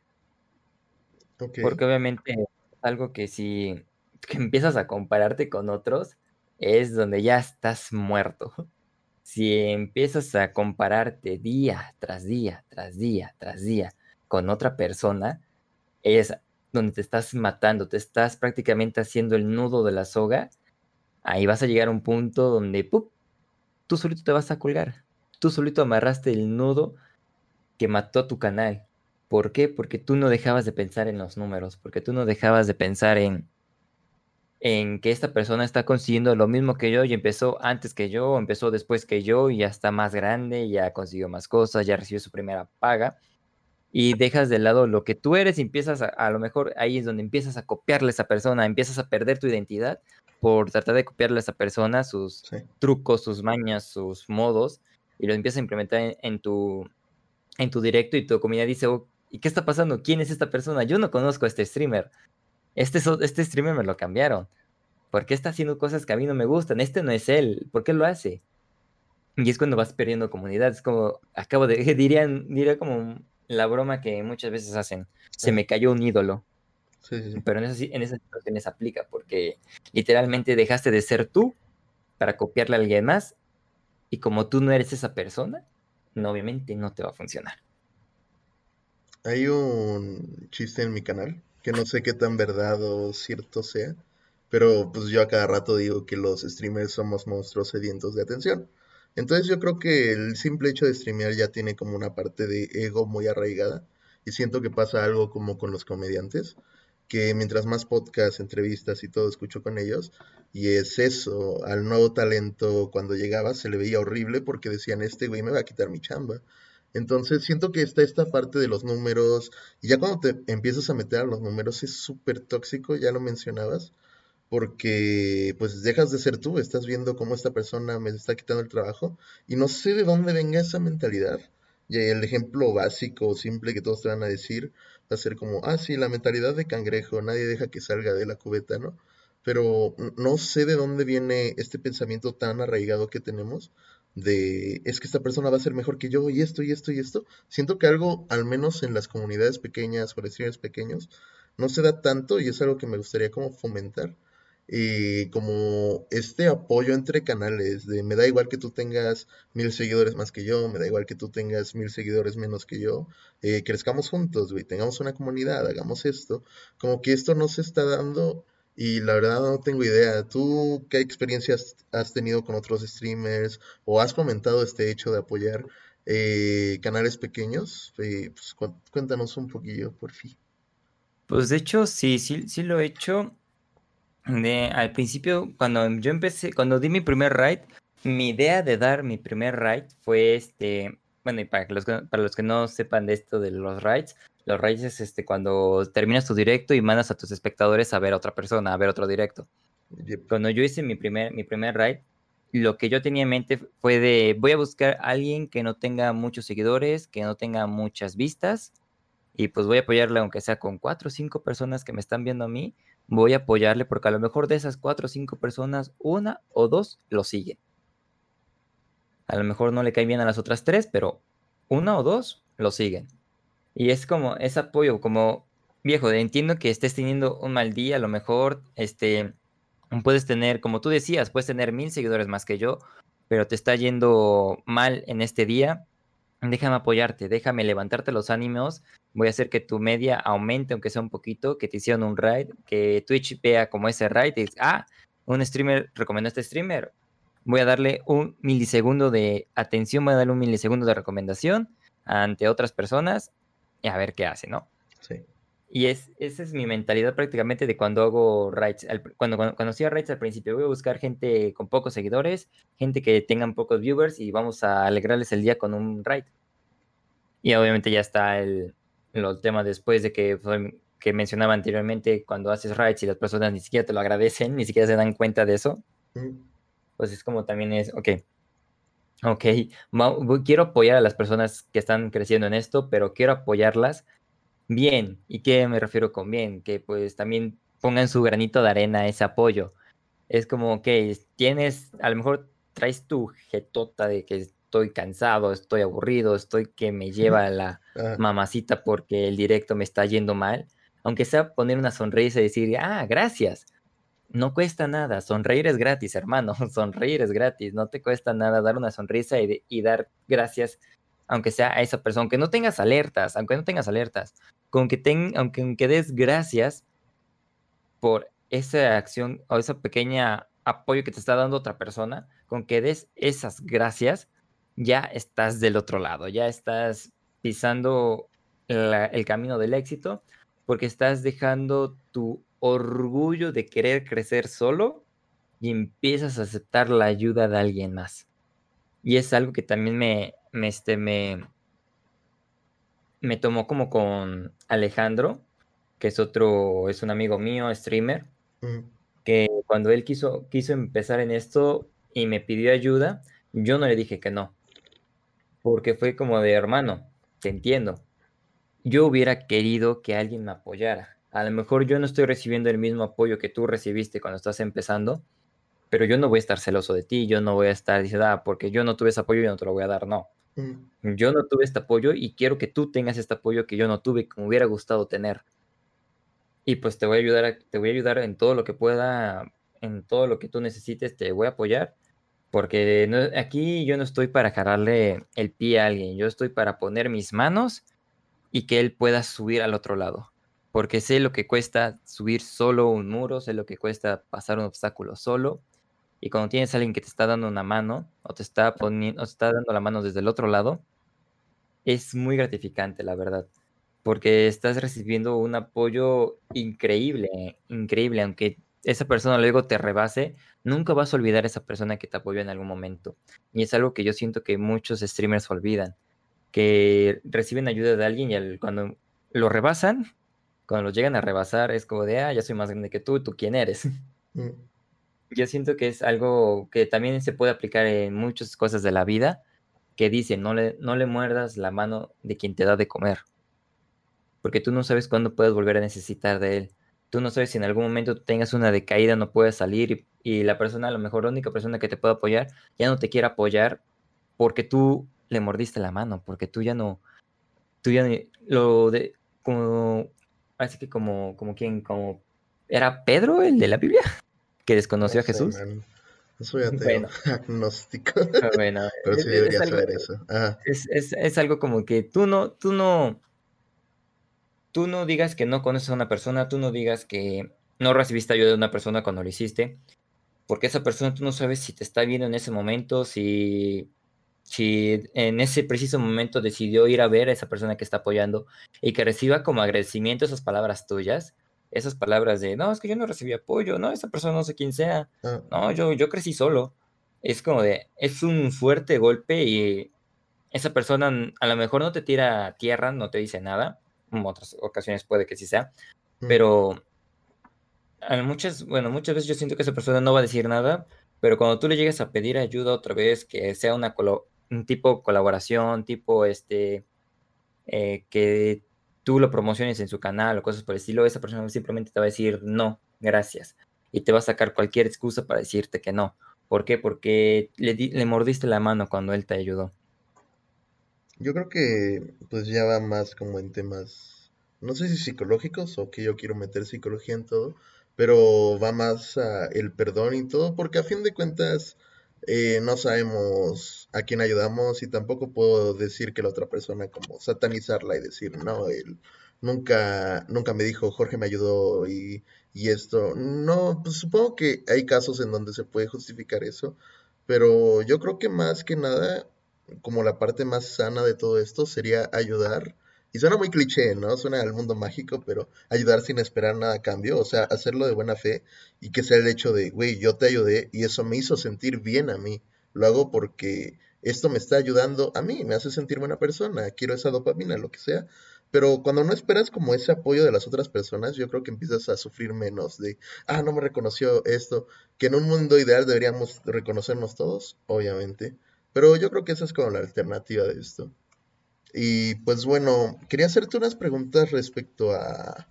Porque obviamente algo que si <laughs> que empiezas a compararte con otros, es donde ya estás muerto <laughs> si empiezas a compararte día tras día, tras día, tras día con otra persona, es donde te estás matando, te estás prácticamente haciendo el nudo de la soga, ahí vas a llegar a un punto donde tú solito te vas a colgar. Tú solito amarraste el nudo que mató tu canal. ¿Por qué? Porque tú no dejabas de pensar en los números, porque tú no dejabas de pensar en, en que esta persona está consiguiendo lo mismo que yo y empezó antes que yo, empezó después que yo y ya está más grande, ya consiguió más cosas, ya recibió su primera paga y dejas de lado lo que tú eres y empiezas a, a lo mejor ahí es donde empiezas a copiarle a esa persona, empiezas a perder tu identidad por tratar de copiarle a esa persona sus trucos, sus mañas, sus modos y lo empiezas a implementar en, tu en tu directo y tu comunidad dice, oh, ¿y qué está pasando? ¿Quién es esta persona? Yo no conozco a este streamer este, este streamer me lo cambiaron. ¿Por qué está haciendo cosas que a mí no me gustan? Este no es él. ¿Por qué lo hace? Y es cuando vas perdiendo comunidad. Es como, acabo de, <laughs> dirían, diría como la broma que muchas veces hacen. Se me cayó un ídolo. Pero en, esas, en esas situaciones aplica, porque literalmente dejaste de ser tú para copiarle a alguien más. Y como tú no eres esa persona, obviamente no te va a funcionar. Hay un chiste en mi canal que no sé qué tan verdad o cierto sea, pero pues yo a cada rato digo que los streamers somos monstruos sedientos de atención. Entonces yo creo que el simple hecho de streamear ya tiene como una parte de ego muy arraigada y siento que pasa algo como con los comediantes, que mientras más podcasts, entrevistas y todo escucho con ellos, y es eso, al nuevo talento cuando llegaba se le veía horrible porque decían, este güey me va a quitar mi chamba, entonces siento que está esta parte de los números y ya cuando te empiezas a meter a los números es súper tóxico, ya lo mencionabas, porque pues dejas de ser tú, estás viendo cómo esta persona me está quitando el trabajo y no sé de dónde venga esa mentalidad. Y el ejemplo básico, simple que todos te van a decir, ser como, ah, sí, la mentalidad de cangrejo, nadie deja que salga de la cubeta, ¿no? Pero no sé de dónde viene este pensamiento tan arraigado que tenemos de es que esta persona va a ser mejor que yo y esto y esto y esto. Siento que algo, al menos en las comunidades pequeñas o pequeños, no se da tanto y es algo que me gustaría como fomentar. Y como este apoyo entre canales, de me da igual que tú tengas mil seguidores más que yo, me da igual que tú tengas mil seguidores menos que yo, eh, crezcamos juntos, güey, tengamos una comunidad, hagamos esto, como que esto no se está dando y la verdad no tengo idea. ¿Tú qué experiencias has tenido con otros streamers o has comentado este hecho de apoyar eh, canales pequeños? Eh, pues, cuéntanos un poquillo, por fin. Pues de hecho, sí, sí, sí lo he hecho. De, al principio, cuando yo empecé, cuando di mi primer raid, mi idea de dar mi primer raid fue este, bueno, y para los, para los que no sepan de esto de los raids, los raids es este, cuando terminas tu directo y mandas a tus espectadores a ver a otra persona, a ver otro directo. Cuando yo hice mi primer, mi primer raid, lo que yo tenía en mente fue de, voy a buscar a alguien que no tenga muchos seguidores, que no tenga muchas vistas, y pues voy a apoyarle aunque sea con cuatro o cinco personas que me están viendo a mí, voy a apoyarle porque a lo mejor de esas cuatro o cinco personas, una o dos lo siguen. A lo mejor no le cae bien a las otras tres, pero una o dos lo siguen. Y es como ese apoyo, como viejo, entiendo que estés teniendo un mal día, a lo mejor este, puedes tener, como tú decías, puedes tener mil seguidores más que yo, pero te está yendo mal en este día. Déjame apoyarte, déjame levantarte los ánimos. Voy a hacer que tu media aumente, aunque sea un poquito, que te hicieron un raid, que Twitch vea como ese raid y ah, un streamer recomendó a este streamer, voy a darle un milisegundo de atención, voy a darle un milisegundo de recomendación ante otras personas y a ver qué hace, ¿no? Y es, esa es mi mentalidad prácticamente de cuando hago raids. Cuando, cuando, cuando hacía raids al principio, voy a buscar gente con pocos seguidores, gente que tengan pocos viewers y vamos a alegrarles el día con un raid. Y obviamente ya está el, el tema después de que, que mencionaba anteriormente, cuando haces raids y las personas ni siquiera te lo agradecen, ni siquiera se dan cuenta de eso pues es como también es, ok, ok, quiero apoyar a las personas que están creciendo en esto, pero quiero apoyarlas bien. ¿Y qué me refiero con bien? Que pues también pongan su granito de arena ese apoyo. Es como, ok, tienes, a lo mejor traes tu jetota de que estoy cansado, estoy aburrido, estoy que me lleva la ah. mamacita porque el directo me está yendo mal. Aunque sea poner una sonrisa y decir, ah, gracias no cuesta nada, sonreír es gratis, hermano, <laughs> sonreír es gratis, no te cuesta nada dar una sonrisa y, dar gracias, aunque sea a esa persona, aunque no tengas alertas, aunque no tengas alertas, con que ten, aunque, aunque des gracias por esa acción o esa pequeña apoyo que te está dando otra persona, con que des esas gracias, ya estás del otro lado, ya estás pisando el camino del éxito, porque estás dejando tu orgullo de querer crecer solo y empiezas a aceptar la ayuda de alguien más. Y es algo que también me, me, este, me, me tomó como con Alejandro, que es otro, es un amigo mío, streamer, que cuando él quiso, quiso empezar en esto y me pidió ayuda, yo no le dije que no, porque fue como de hermano, te entiendo. Yo hubiera querido que alguien me apoyara, a lo mejor yo no estoy recibiendo el mismo apoyo que tú recibiste cuando estás empezando, pero yo no voy a estar celoso de ti, yo no voy a estar diciendo, ah, porque yo no tuve ese apoyo, yo no te lo voy a dar, no. Yo no tuve este apoyo y quiero que tú tengas este apoyo que yo no tuve, que me hubiera gustado tener. Y pues te voy a ayudar, te voy a ayudar en todo lo que pueda, en todo lo que tú necesites, te voy a apoyar, porque aquí yo no estoy para jararle el pie a alguien, yo estoy para poner mis manos y que él pueda subir al otro lado porque sé lo que cuesta subir solo un muro, sé lo que cuesta pasar un obstáculo solo, y cuando tienes a alguien que te está dando una mano, o te está poniendo, o te está dando la mano desde el otro lado, es muy gratificante, la verdad, porque estás recibiendo un apoyo increíble, increíble, aunque esa persona luego te rebase, nunca vas a olvidar a esa persona que te apoyó en algún momento. Y es algo que yo siento que muchos streamers olvidan, que reciben ayuda de alguien y cuando lo rebasan, cuando los llegan a rebasar es como de, ah, ya soy más grande que tú, ¿tú quién eres? Mm. Yo siento que es algo que también se puede aplicar en muchas cosas de la vida, que dice, no le, no le muerdas la mano de quien te da de comer, porque tú no sabes cuándo puedes volver a necesitar de él. Tú no sabes si en algún momento tengas una decaída, no puedes salir y, la persona, a lo mejor la única persona que te puede apoyar, ya no te quiere apoyar porque tú le mordiste la mano, porque tú ya no, tú ya lo de, como Así que como, como quien, como era Pedro el de la Biblia, que desconoció a Jesús. Soy ateo, bueno. <laughs> agnóstico. Ah, bueno, pero sí debería saber eso. Es, es, algo como que tú no, tú no, tú no digas que no conoces a una persona, tú no digas que no recibiste ayuda de una persona cuando lo hiciste, porque esa persona tú no sabes si te está viendo en ese momento, si si en ese preciso momento decidió ir a ver a esa persona que está apoyando y que reciba como agradecimiento esas palabras tuyas, esas palabras de, no, es que yo no recibí apoyo, no, esa persona no sé quién sea, ah. no, yo, yo crecí solo. Es como de, es un fuerte golpe y esa persona a lo mejor no te tira a tierra, no te dice nada, en otras ocasiones puede que sí sea, pero muchas, bueno, muchas veces yo siento que esa persona no va a decir nada, Pero cuando tú le llegues a pedir ayuda otra vez, que sea una un tipo colaboración, tipo este, eh, que tú lo promociones en su canal o cosas por el estilo, esa persona simplemente te va a decir no, gracias. Y te va a sacar cualquier excusa para decirte que no. ¿Por qué? Porque le, mordiste la mano cuando él te ayudó. Yo creo que pues ya va más como en temas, no sé si psicológicos o que yo quiero meter psicología en todo, pero va más a el perdón y todo, porque a fin de cuentas eh, no sabemos a quién ayudamos y tampoco puedo decir que la otra persona como satanizarla y decir, no, él nunca, nunca me dijo, Jorge me ayudó y, y esto. No, pues supongo que hay casos en donde se puede justificar eso, pero yo creo que más que nada, como la parte más sana de todo esto sería ayudar y suena muy cliché, ¿no? Suena al mundo mágico, pero ayudar sin esperar nada a cambio, o sea, hacerlo de buena fe y que sea el hecho de, güey, yo te ayudé y eso me hizo sentir bien a mí. Lo hago porque esto me está ayudando a mí, me hace sentir buena persona, quiero esa dopamina, lo que sea. Pero cuando no esperas como ese apoyo de las otras personas, yo creo que empiezas a sufrir menos de, ah, no me reconoció esto, que en un mundo ideal deberíamos reconocernos todos, obviamente. Pero yo creo que esa es como la alternativa de esto. Y pues bueno, quería hacerte unas preguntas respecto a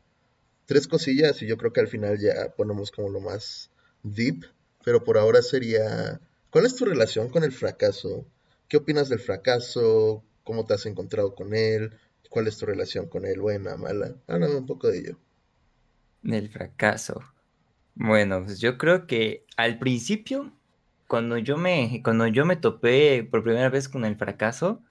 tres cosillas y yo creo que al final ya ponemos como lo más deep, pero por ahora sería, ¿cuál es tu relación con el fracaso? ¿Qué opinas del fracaso? ¿Cómo te has encontrado con él? ¿Cuál es tu relación con él? ¿Buena, mala? Háblame un poco de ello. Del fracaso. Bueno, pues yo creo que al principio, cuando yo me, cuando yo me topé por primera vez con el fracaso,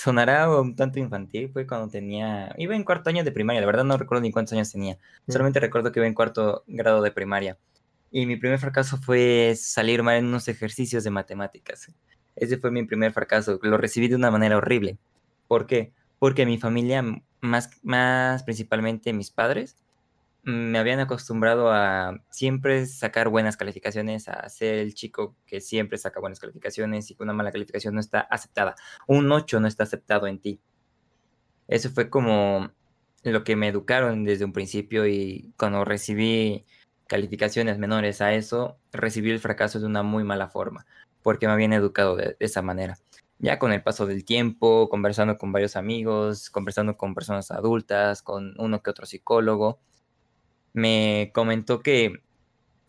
sonará un tanto infantil, fue cuando tenía, iba en cuarto año de primaria, la verdad no recuerdo ni cuántos años tenía, mm. solamente recuerdo que iba en cuarto grado de primaria. Y mi primer fracaso fue salir mal en unos ejercicios de matemáticas. Ese fue mi primer fracaso, lo recibí de una manera horrible. ¿Por qué? Porque mi familia, más, más principalmente mis padres, me habían acostumbrado a siempre sacar buenas calificaciones, a ser el chico que siempre saca buenas calificaciones y que una mala calificación no está aceptada. Un 8 no está aceptado en ti. Eso fue como lo que me educaron desde un principio y cuando recibí calificaciones menores a eso, recibí el fracaso de una muy mala forma, porque me habían educado de, esa manera. Ya con el paso del tiempo, conversando con varios amigos, conversando con personas adultas, con uno que otro psicólogo, me comentó que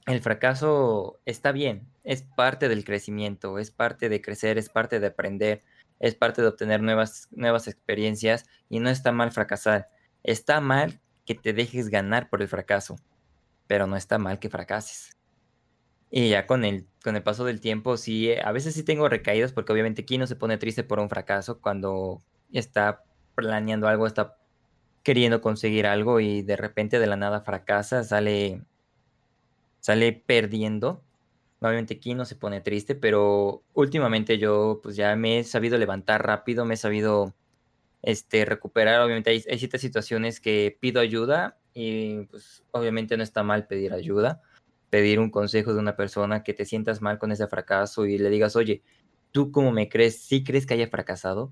el fracaso está bien, es parte del crecimiento, es parte de crecer, es parte de aprender, es parte de obtener nuevas, nuevas experiencias y no está mal fracasar. Está mal que te dejes ganar por el fracaso, pero no está mal que fracases. Y ya con el, con el paso del tiempo, sí, a veces sí tengo recaídas porque obviamente aquí no se pone triste por un fracaso cuando está planeando algo, está queriendo conseguir algo y de repente de la nada fracasa, sale, sale perdiendo. Obviamente aquí no se pone triste, pero últimamente yo pues ya me he sabido levantar rápido, me he sabido este, recuperar. Obviamente hay, hay ciertas situaciones que pido ayuda y pues obviamente no está mal pedir ayuda, pedir un consejo de una persona que te sientas mal con ese fracaso y le digas, oye, ¿tú cómo me crees? ¿Sí crees que haya fracasado?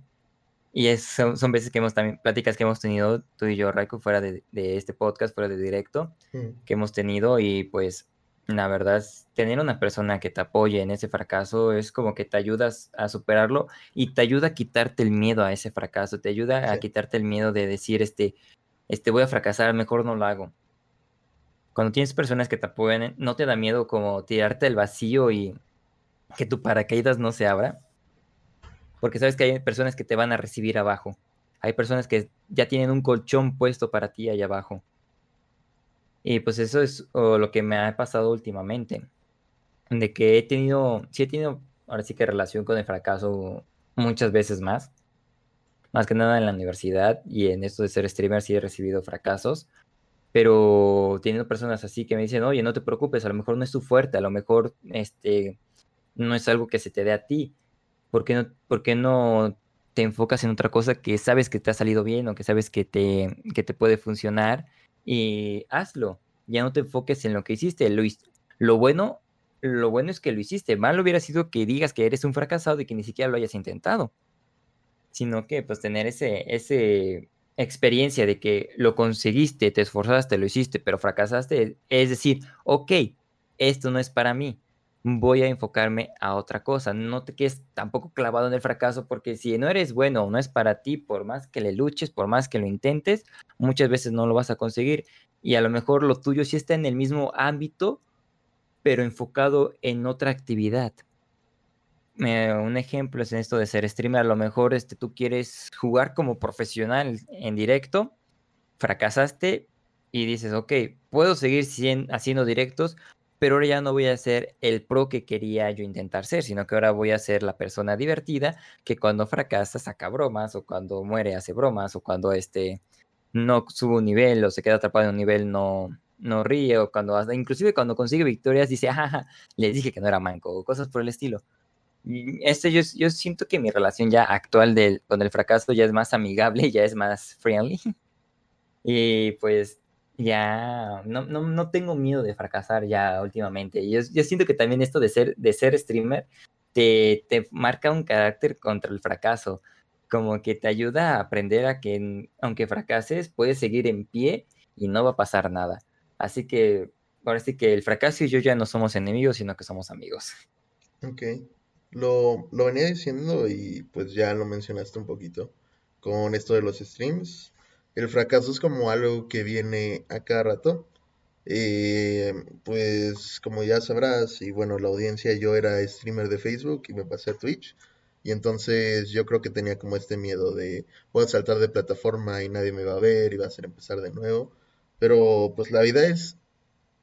Y es, son, veces que hemos también, pláticas que hemos tenido tú y yo, Raiko, fuera de, este podcast, fuera de directo, mm. que hemos tenido y pues la verdad, tener una persona que te apoye en ese fracaso es como que te ayudas a superarlo y te ayuda a quitarte el miedo a ese fracaso, te ayuda a quitarte el miedo de decir, este, este, voy a fracasar, mejor no lo hago. Cuando tienes personas que te apoyen, no te da miedo como tirarte el vacío y que tu paracaídas no se abra porque sabes que hay personas que te van a recibir abajo. Hay personas que ya tienen un colchón puesto para ti allá abajo. Y pues eso es lo que me ha pasado últimamente. De que he tenido, sí he tenido, ahora sí que relación con el fracaso muchas veces más. Más que nada en la universidad y en esto de ser streamer sí he recibido fracasos. Pero teniendo personas así que me dicen, oye, no te preocupes, a lo mejor no es tu fuerte, a lo mejor este, no es algo que se te dé a ti ¿por qué no, por qué no te enfocas en otra cosa que sabes que te ha salido bien o que sabes que te, que te puede funcionar y hazlo? Ya no te enfoques en lo que hiciste. Lo, lo bueno, lo bueno es que lo hiciste. Mal hubiera sido que digas que eres un fracasado y que ni siquiera lo hayas intentado. Sino que pues tener ese, ese experiencia de que lo conseguiste, te esforzaste, lo hiciste, pero fracasaste, es decir, ok, esto no es para mí voy a enfocarme a otra cosa. No te quedes tampoco clavado en el fracaso, porque si no eres bueno o no es para ti, por más que le luches, por más que lo intentes, muchas veces no lo vas a conseguir. Y a lo mejor lo tuyo sí está en el mismo ámbito, pero enfocado en otra actividad. un ejemplo es en esto de ser streamer. A lo mejor este, tú quieres jugar como profesional en directo, fracasaste y dices, ok, puedo seguir haciendo directos, pero ahora ya no voy a ser el pro que quería yo intentar ser, sino que ahora voy a ser la persona divertida que cuando fracasa saca bromas, o cuando muere hace bromas, o cuando este no sube un nivel o se queda atrapado en un nivel no, no ríe, o cuando inclusive cuando consigue victorias dice, ajá, les dije que no era manco, o cosas por el estilo. Este, yo, yo siento que mi relación ya actual del, con el fracaso ya es más amigable, <laughs> ya es más friendly. y pues ya no, no, no, tengo miedo de fracasar ya últimamente. Yo, yo siento que también esto de ser, de ser streamer te, te, marca un carácter contra el fracaso, como que te ayuda a aprender a que aunque fracases, puedes seguir en pie y no va a pasar nada. Así que ahora sí que el fracaso y yo ya no somos enemigos, sino que somos amigos. Ok, lo, lo venía diciendo y pues ya lo mencionaste un poquito con esto de los streams el fracaso es como algo que viene a cada rato. Eh, pues como ya sabrás, y bueno, la audiencia, yo era streamer de Facebook y me pasé a Twitch. Y entonces yo creo que tenía como este miedo de voy a saltar de plataforma y nadie me va a ver y va a ser empezar de nuevo. Pero pues la vida es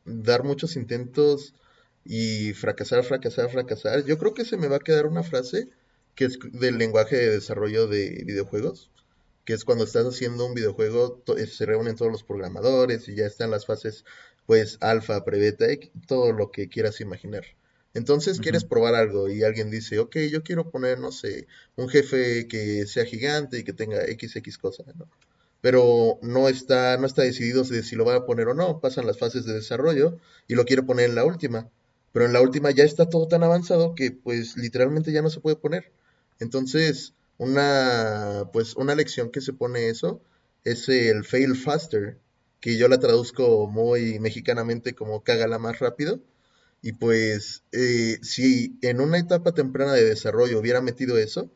dar muchos intentos y fracasar, fracasar, fracasar. Yo creo que se me va a quedar una frase que es del lenguaje de desarrollo de videojuegos, que es cuando estás haciendo un videojuego, eh, se reúnen todos los programadores y ya están las fases, pues, alfa, prebeta, todo lo que quieras imaginar. Entonces quieres probar algo y alguien dice, ok, yo quiero poner, no sé, un jefe que sea gigante y que tenga XX cosa, ¿no? Pero no está, no está decidido si lo va a poner o no, pasan las fases de desarrollo y lo quiere poner en la última. Pero en la última ya está todo tan avanzado que pues literalmente ya no se puede poner. Entonces, una, pues, una lección que se pone eso es el fail faster, que yo la traduzco muy mexicanamente como cágala más rápido. Y pues, eh, si en una etapa temprana de desarrollo hubiera metido eso,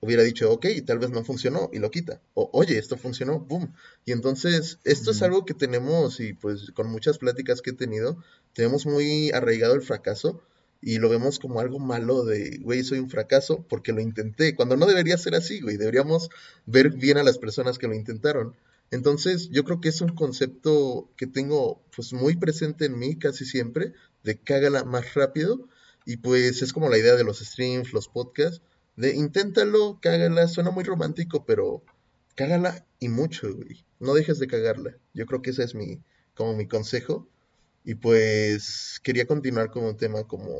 hubiera dicho, ok, tal vez no funcionó y lo quita. O, oye, esto funcionó, boom. Y entonces, esto es algo que tenemos y pues con muchas pláticas que he tenido, tenemos muy arraigado el fracaso y lo vemos como algo malo de, güey, soy un fracaso porque lo intenté, cuando no debería ser así, güey, deberíamos ver bien a las personas que lo intentaron. Entonces, yo creo que es un concepto que tengo pues muy presente en mí casi siempre, de cágala más rápido, y pues es como la idea de los streams, los podcasts, de inténtalo, cágala, suena muy romántico, pero cágala y mucho, güey. No dejes de cagarla. Yo creo que ese es mi, como mi consejo. Y pues quería continuar con un tema como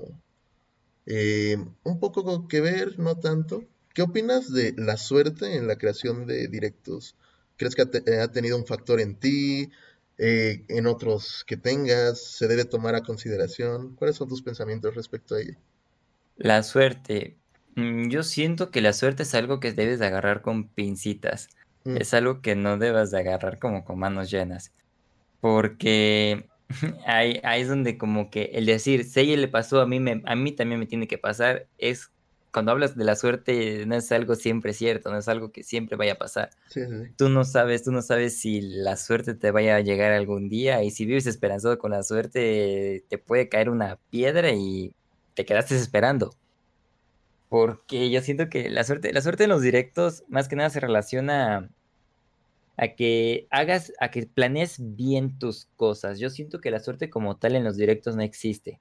eh, un poco que ver, no tanto. ¿Qué opinas de la suerte en la creación de directos? ¿Crees que ha, tenido un factor en ti, eh, en otros que tengas? ¿Se debe tomar a consideración? ¿Cuáles son tus pensamientos respecto a ella? La suerte. Mm, yo siento que la suerte es algo que debes de agarrar con pincitas. Mm. Es algo que no debas de agarrar como con manos llenas. Porque <laughs> Ahí, ahí es donde como que el decir, si a ella le pasó, a mí, me, a mí también me tiene que pasar, es cuando hablas de la suerte, no es algo siempre cierto, no es algo que siempre vaya a pasar. Tú no sabes, tú no sabes si la suerte te vaya a llegar algún día y si vives esperanzado con la suerte, te puede caer una piedra y te quedaste esperando. Porque yo siento que la suerte, la suerte en los directos más que nada se relaciona a que hagas, a que planees bien tus cosas. Yo siento que la suerte como tal en los directos no existe,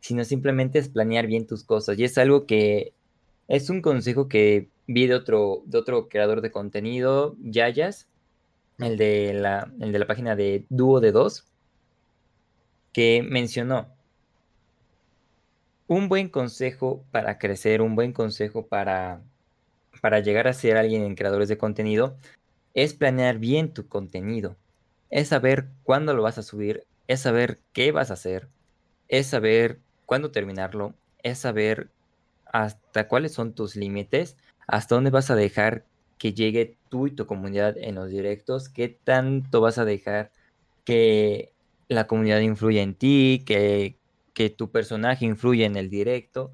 sino simplemente es planear bien tus cosas. Y es algo que es un consejo que vi de otro, de otro creador de contenido, Yayas, el de la, el de la página de Dúo de Dos, que mencionó un buen consejo para crecer, un buen consejo para, para llegar a ser alguien en creadores de contenido es planear bien tu contenido, es saber cuándo lo vas a subir, es saber qué vas a hacer, es saber cuándo terminarlo, es saber hasta cuáles son tus límites, hasta dónde vas a dejar que llegue tú y tu comunidad en los directos, qué tanto vas a dejar que la comunidad influya en ti, que que tu personaje influye en el directo.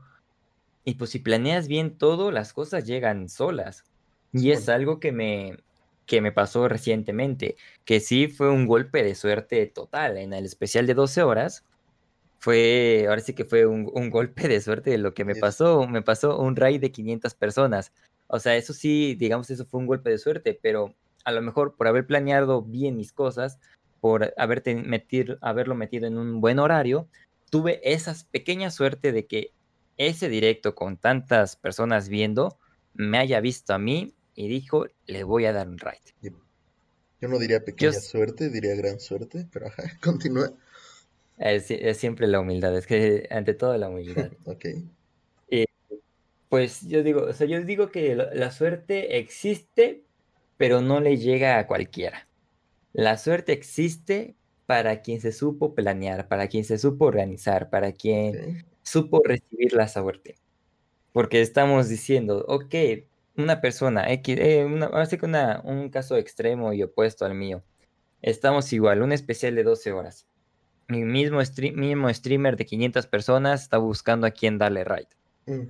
Y pues si planeas bien todo, las cosas llegan solas. Y es algo que me, que me pasó recientemente, que sí fue un golpe de suerte total. En el especial de 12 horas, fue, ahora sí que fue un, golpe de suerte de lo que me pasó. Me pasó un raid de 500 personas. O sea, eso sí, digamos, eso fue un golpe de suerte, pero a lo mejor por haber planeado bien mis cosas, por haberte metir, haberlo metido en un buen horario, tuve esa pequeña suerte de que ese directo con tantas personas viendo me haya visto a mí y dijo, le voy a dar un raid. Yo no diría pequeña suerte, diría gran suerte, pero ajá, <laughs> continúa. Es, siempre la humildad, es que ante todo la humildad. <laughs> ok. pues yo digo, o sea, yo digo que la suerte existe, pero no le llega a cualquiera. La suerte existe para quien se supo planear, para quien se supo organizar, para quien supo recibir la suerte. Porque estamos diciendo, ok, una persona, X, eh, una, que un caso extremo y opuesto al mío. Estamos igual, un especial de 12 horas. Mi mismo, mismo streamer de 500 personas está buscando a quién darle raid. Mm.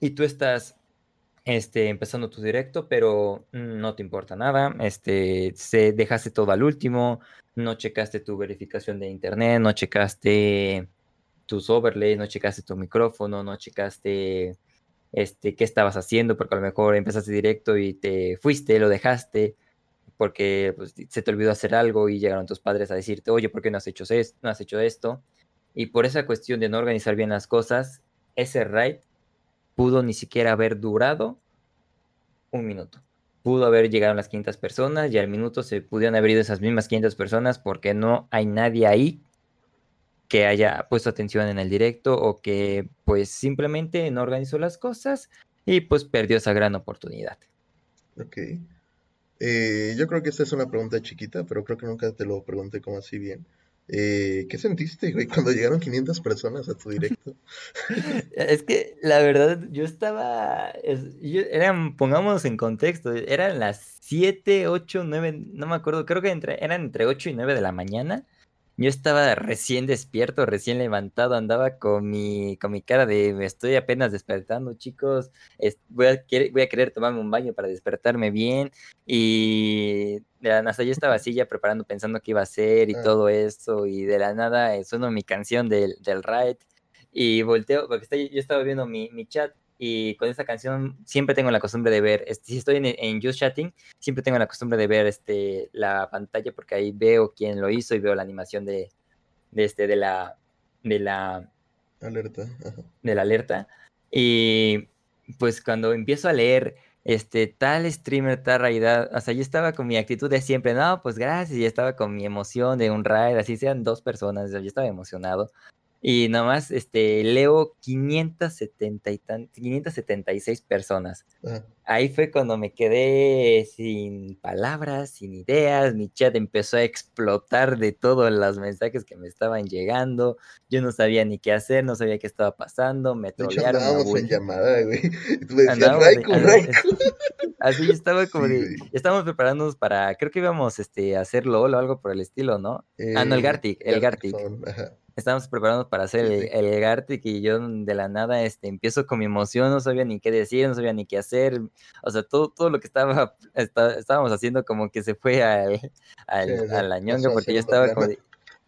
Y tú estás este, empezando tu directo, pero no te importa nada. Este, se, dejaste todo al último, no checaste tu verificación de internet, no checaste tus overlays, no checaste tu micrófono, no checaste este, qué estabas haciendo, porque a lo mejor empezaste directo y te fuiste, lo dejaste, porque pues, se te olvidó hacer algo y llegaron tus padres a decirte, oye, ¿por qué no has hecho esto? No has hecho esto? Y por esa cuestión de no organizar bien las cosas, ese raid pudo ni siquiera haber durado un minuto. Pudo haber llegado las 500 personas y al minuto se pudieron haber ido esas mismas 500 personas porque no hay nadie ahí que haya puesto atención en el directo o que pues simplemente no organizó las cosas y pues perdió esa gran oportunidad. Ok. Eh, yo creo que esta es una pregunta chiquita, pero creo que nunca te lo pregunté como así bien. Eh, ¿Qué sentiste, güey, cuando llegaron 500 personas a tu directo? <laughs> es que la verdad, yo estaba. eran, pongámonos en contexto, eran las 7, 8, 9, no me acuerdo, creo que entre, eran entre 8 y 9 de la mañana. Yo estaba recién despierto, recién levantado, andaba con mi, con mi cara de me estoy apenas despertando, chicos. voy, a, voy a querer tomarme un baño para despertarme bien. Y de la nada yo estaba así ya preparando, pensando qué iba a hacer y ah. todo eso. Y de la nada eh, sueno mi canción del, del ride. Y volteo, porque yo estaba viendo mi, mi chat y con esta canción siempre tengo la costumbre de ver, este, si estoy en, en Just Chatting, siempre tengo la costumbre de ver este, la pantalla porque ahí veo quién lo hizo y veo la animación de, de, este, de la de la alerta. De la alerta. Y pues cuando empiezo a leer este tal streamer, tal realidad, o sea, yo estaba con mi actitud de siempre, no, pues gracias, y estaba con mi emoción de un raid, así sean dos personas, yo estaba emocionado. Y nomás este, leo 570 y 576 personas. Ahí fue cuando me quedé sin palabras, sin ideas. Mi chat empezó a explotar de todos los mensajes que me estaban llegando. Yo no sabía ni qué hacer, no sabía qué estaba pasando. Me trolearon. Andábamos en llamada, güey. <laughs> Así estaba como de. Estábamos preparándonos para. Creo que íbamos este, a hacer LOL o algo por el estilo, ¿no? ah, no, el eh, Gartic. El Gartic estábamos preparándonos para hacer el, el, Gartic y yo de la nada este, empiezo con mi emoción, no sabía ni qué decir, no sabía ni qué hacer, o sea, todo, todo lo que estaba, estábamos haciendo como que se fue al, al, a la ñonga porque yo estaba como de,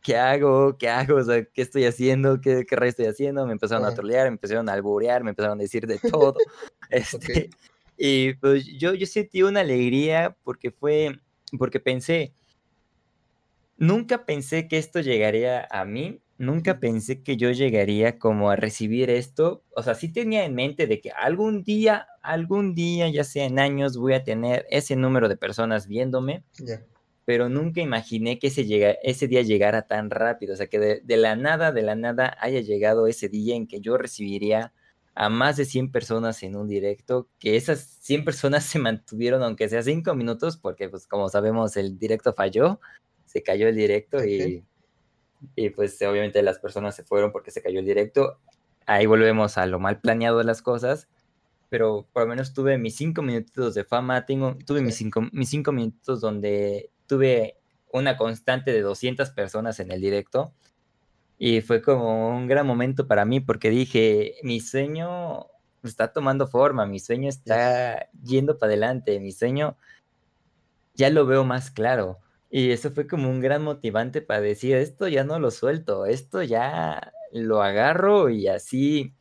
¿qué hago? ¿Qué hago? O sea, ¿qué estoy haciendo? ¿Qué, qué rey estoy haciendo? Me empezaron a trolear, me empezaron a alburear, me empezaron a decir de <laughs> todo. este, Y pues yo, yo sentí una alegría porque fue, porque pensé, nunca pensé que esto llegaría a mí, nunca pensé que yo llegaría como a recibir esto. O sea, sí tenía en mente de que algún día, algún día, ya sea en años, voy a tener ese número de personas viéndome. Pero nunca imaginé que ese, llega, ese día llegara tan rápido. O sea, que de, la nada, de la nada haya llegado ese día en que yo recibiría a más de 100 personas en un directo, que esas 100 personas <laughs> se mantuvieron, aunque sea 5 minutos, porque pues como sabemos el directo falló, se cayó el directo y y pues obviamente las personas se fueron porque se cayó el directo. Ahí volvemos a lo mal planeado de las cosas, pero por lo menos tuve mis cinco minutos de fama, tengo, tuve mis cinco, mis cinco minutos donde tuve una constante de 200 personas en el directo Y fue como un gran momento para mí porque dije, mi sueño está tomando forma, mi sueño está yendo para adelante, mi sueño ya lo veo más claro. Y eso fue como un gran motivante para decir, esto ya no lo suelto, esto ya lo agarro y así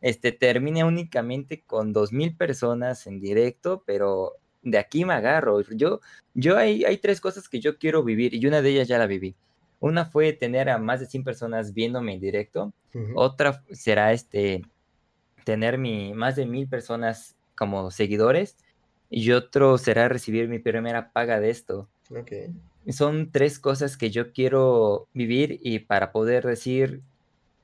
este, termine únicamente con dos mil personas en directo, pero de aquí me agarro. Yo, yo hay, hay tres cosas que yo quiero vivir y una de ellas ya la viví. Una fue tener a más de 100 personas viéndome en directo. Otra será este tener mi, más de mil personas como seguidores. Y otro será recibir mi primera paga de esto. Son tres cosas que yo quiero vivir y para poder decir,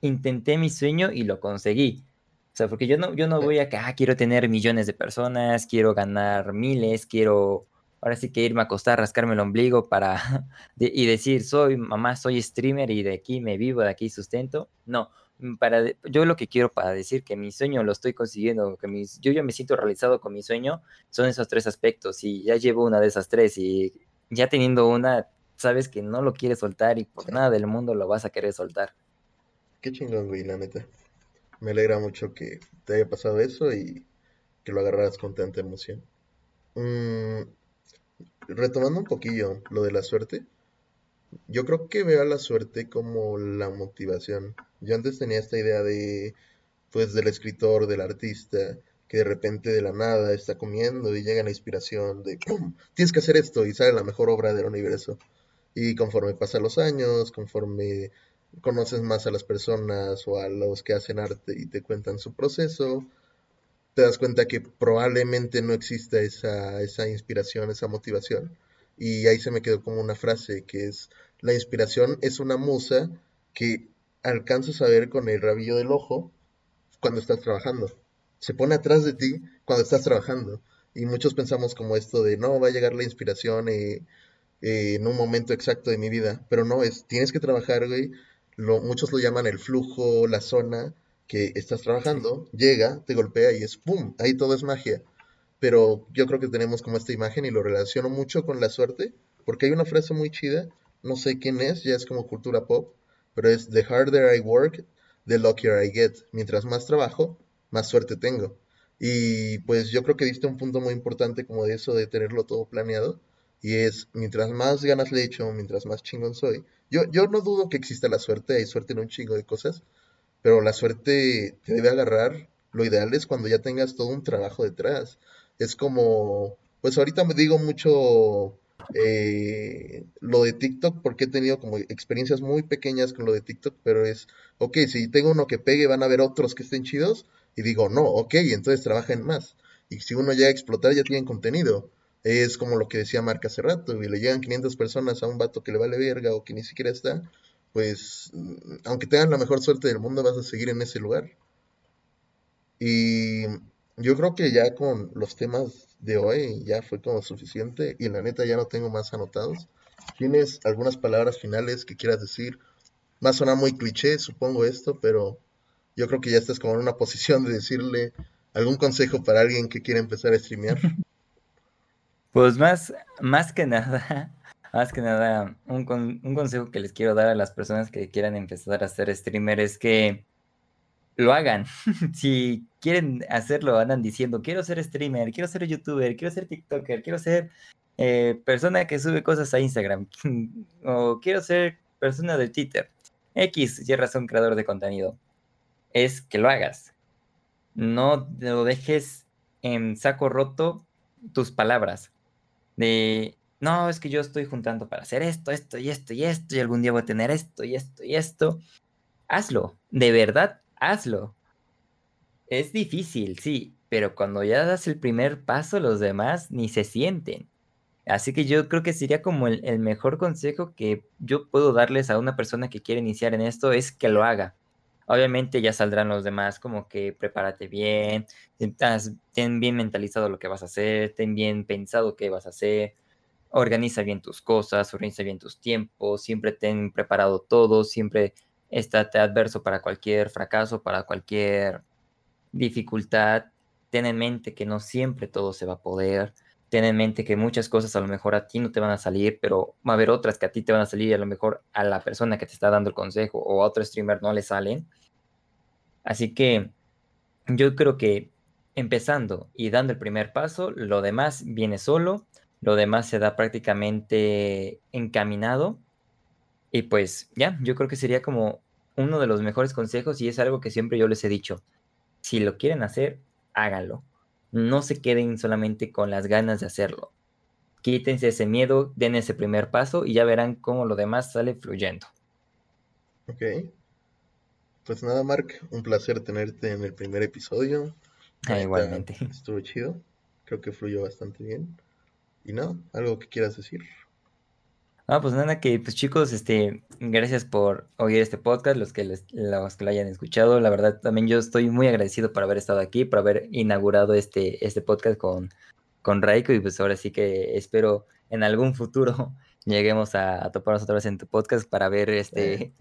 intenté mi sueño y lo conseguí. O sea, porque yo no, yo no voy a que, ah, quiero tener millones de personas, quiero ganar miles, quiero ahora sí que irme a acostar, rascarme el ombligo para <laughs> y decir, soy mamá, soy streamer y de aquí me vivo, de aquí sustento. No, mm, para yo lo que quiero para decir que mi sueño lo estoy consiguiendo, que mis, yo ya me siento realizado con mi sueño, son esos tres aspectos y ya llevo una de esas tres y ya teniendo una, sabes que no lo quieres soltar y por nada del mundo lo vas a querer soltar. Qué chingón, güey, la neta me alegra mucho que te haya pasado eso y que lo agarraras con tanta emoción. Mm, retomando un poquillo lo de la suerte, yo creo que veo a la suerte como la motivación. Yo antes tenía esta idea de, pues, del escritor, del artista, que de repente de la nada está comiendo y llega la inspiración de, ¡pum! Tienes que hacer esto y sale la mejor obra del universo. Y conforme pasan los años, conforme conoces más a las personas o a los que hacen arte y te cuentan su proceso, te das cuenta que probablemente no exista esa, esa inspiración, esa motivación. Y ahí se me quedó como una frase que es, la inspiración es una musa que alcanzas a ver con el rabillo del ojo cuando estás trabajando. Se pone atrás de ti cuando estás trabajando. Y muchos pensamos como esto de, no, va a llegar la inspiración eh, eh, en un momento exacto de mi vida. Pero no, es, tienes que trabajar, güey, muchos lo llaman el flujo, la zona que estás trabajando, llega, te golpea y es ¡pum! Ahí todo es magia. Pero yo creo que tenemos como esta imagen y lo relaciono mucho con la suerte, porque hay una frase muy chida, no sé quién es, ya es como cultura pop, pero es The harder I work, the luckier I get. Mientras más trabajo, más suerte tengo. Y pues yo creo que diste un punto muy importante como de eso de tenerlo todo planeado. Y es, mientras más ganas le echo, mientras más chingón soy, yo, yo no dudo que exista la suerte, hay suerte en un chingo de cosas, pero la suerte te debe agarrar. Lo ideal es cuando ya tengas todo un trabajo detrás. Es como, pues ahorita me digo mucho eh, lo de TikTok porque he tenido como experiencias muy pequeñas con lo de TikTok, pero es, ok, si tengo uno que pegue, van a haber otros que estén chidos, y digo, no, ok, entonces trabajen más. Y si uno llega a explotar, ya tienen contenido. Es como lo que decía Marca hace rato, y le llegan 500 personas a un vato que le vale verga o que ni siquiera está, pues mm, aunque tengan la mejor suerte del mundo vas a seguir en ese lugar. Y yo creo que ya con los temas de hoy ya fue como suficiente y la neta ya no tengo más anotados. ¿Tienes algunas palabras finales que quieras decir? Va a sonar muy cliché, supongo esto, pero yo creo que ya estás como en una posición de decirle algún consejo para alguien que quiere empezar a streamear. Pues más, más que nada, <laughs> más que nada, un, un consejo que les quiero dar a las personas que quieran empezar a ser streamer es que lo hagan. <laughs> si quieren hacerlo, andan diciendo, quiero ser streamer, quiero ser youtuber, quiero ser TikToker, quiero ser eh, persona que sube cosas a Instagram, <laughs> o quiero ser persona de Twitter. X, y razón creador de contenido. Es que lo hagas. No lo dejes en saco roto tus palabras de, no, es que yo estoy juntando para hacer esto, esto y esto y esto, y algún día voy a tener esto y esto y esto. Hazlo, de verdad, hazlo. Es difícil, sí, pero cuando ya das el primer paso, los demás ni se sienten. Así que yo creo que sería como el, el, mejor consejo que yo puedo darles a una persona que quiere iniciar en esto es que lo haga. Obviamente ya saldrán los demás como que prepárate bien, ten bien mentalizado lo que vas a hacer, ten bien pensado qué vas a hacer, organiza bien tus cosas, organiza bien tus tiempos, siempre ten preparado todo, siempre estate adverso para cualquier fracaso, para cualquier dificultad. Ten en mente que no siempre todo se va a poder. Ten en mente que muchas cosas a lo mejor a ti no te van a salir, pero va a haber otras que a ti te van a salir y a lo mejor a la persona que te está dando el consejo o a otro streamer no le salen. Así que yo creo que empezando y dando el primer paso, lo demás viene solo, lo demás se da prácticamente encaminado. Y pues ya, yo creo que sería como uno de los mejores consejos y es algo que siempre yo les he dicho. Si lo quieren hacer, háganlo. No se queden solamente con las ganas de hacerlo. Quítense ese miedo, den ese primer paso y ya verán cómo lo demás sale fluyendo. Ok. Pues nada, Mark, un placer tenerte en el primer episodio. Ah, igualmente. Estuvo chido. Creo que fluyó bastante bien. Y no, algo que quieras decir. Ah, pues nada, que pues chicos, este, gracias por oír este podcast, los que los que lo hayan escuchado. La verdad, también yo estoy muy agradecido por haber estado aquí, por haber inaugurado este, este podcast con, con Raiko. Y pues ahora sí que espero en algún futuro <laughs> lleguemos a, toparnos otra vez en tu podcast para ver este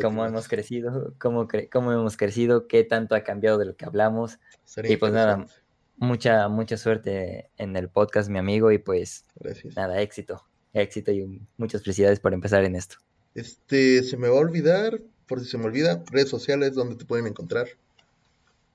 cómo hemos crecido, cómo, cómo hemos crecido, qué tanto ha cambiado de lo que hablamos. y pues nada, mucha, mucha suerte en el podcast, mi amigo, y pues nada, éxito, éxito y muchas felicidades por empezar en esto. Este, se me va a olvidar, por si se me olvida, redes sociales donde te pueden encontrar.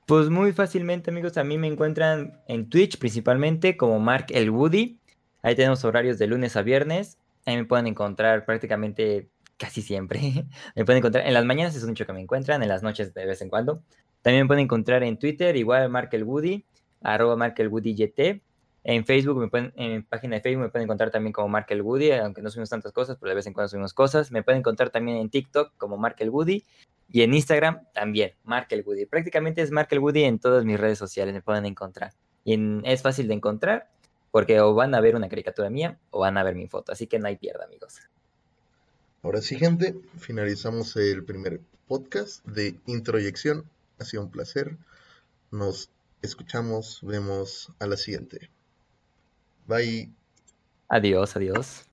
Pues muy fácilmente, amigos, a mí me encuentran en Twitch principalmente como Mark el Woody. Ahí tenemos horarios de lunes a viernes. Ahí me pueden encontrar prácticamente casi siempre. <laughs> me pueden encontrar en las mañanas es mucho que me encuentran, en las noches de vez en cuando. También me pueden encontrar en Twitter, igual Mark el Woody arroba markelwoodygt. En Facebook, me pueden, en mi página de Facebook me pueden encontrar también como Markel Woody, aunque no subimos tantas cosas, pero de vez en cuando subimos cosas. Me pueden encontrar también en TikTok como Markel Woody y en Instagram también, Markel Woody. Prácticamente es Markel Woody en todas mis redes sociales, me pueden encontrar. Y es fácil de encontrar porque o van a ver una caricatura mía o van a ver mi foto, así que no hay pierda, amigos. Ahora sí, gente, finalizamos el primer podcast de introyección. Ha sido un placer. Nos escuchamos, vemos a la siguiente. Bye. Adiós, adiós.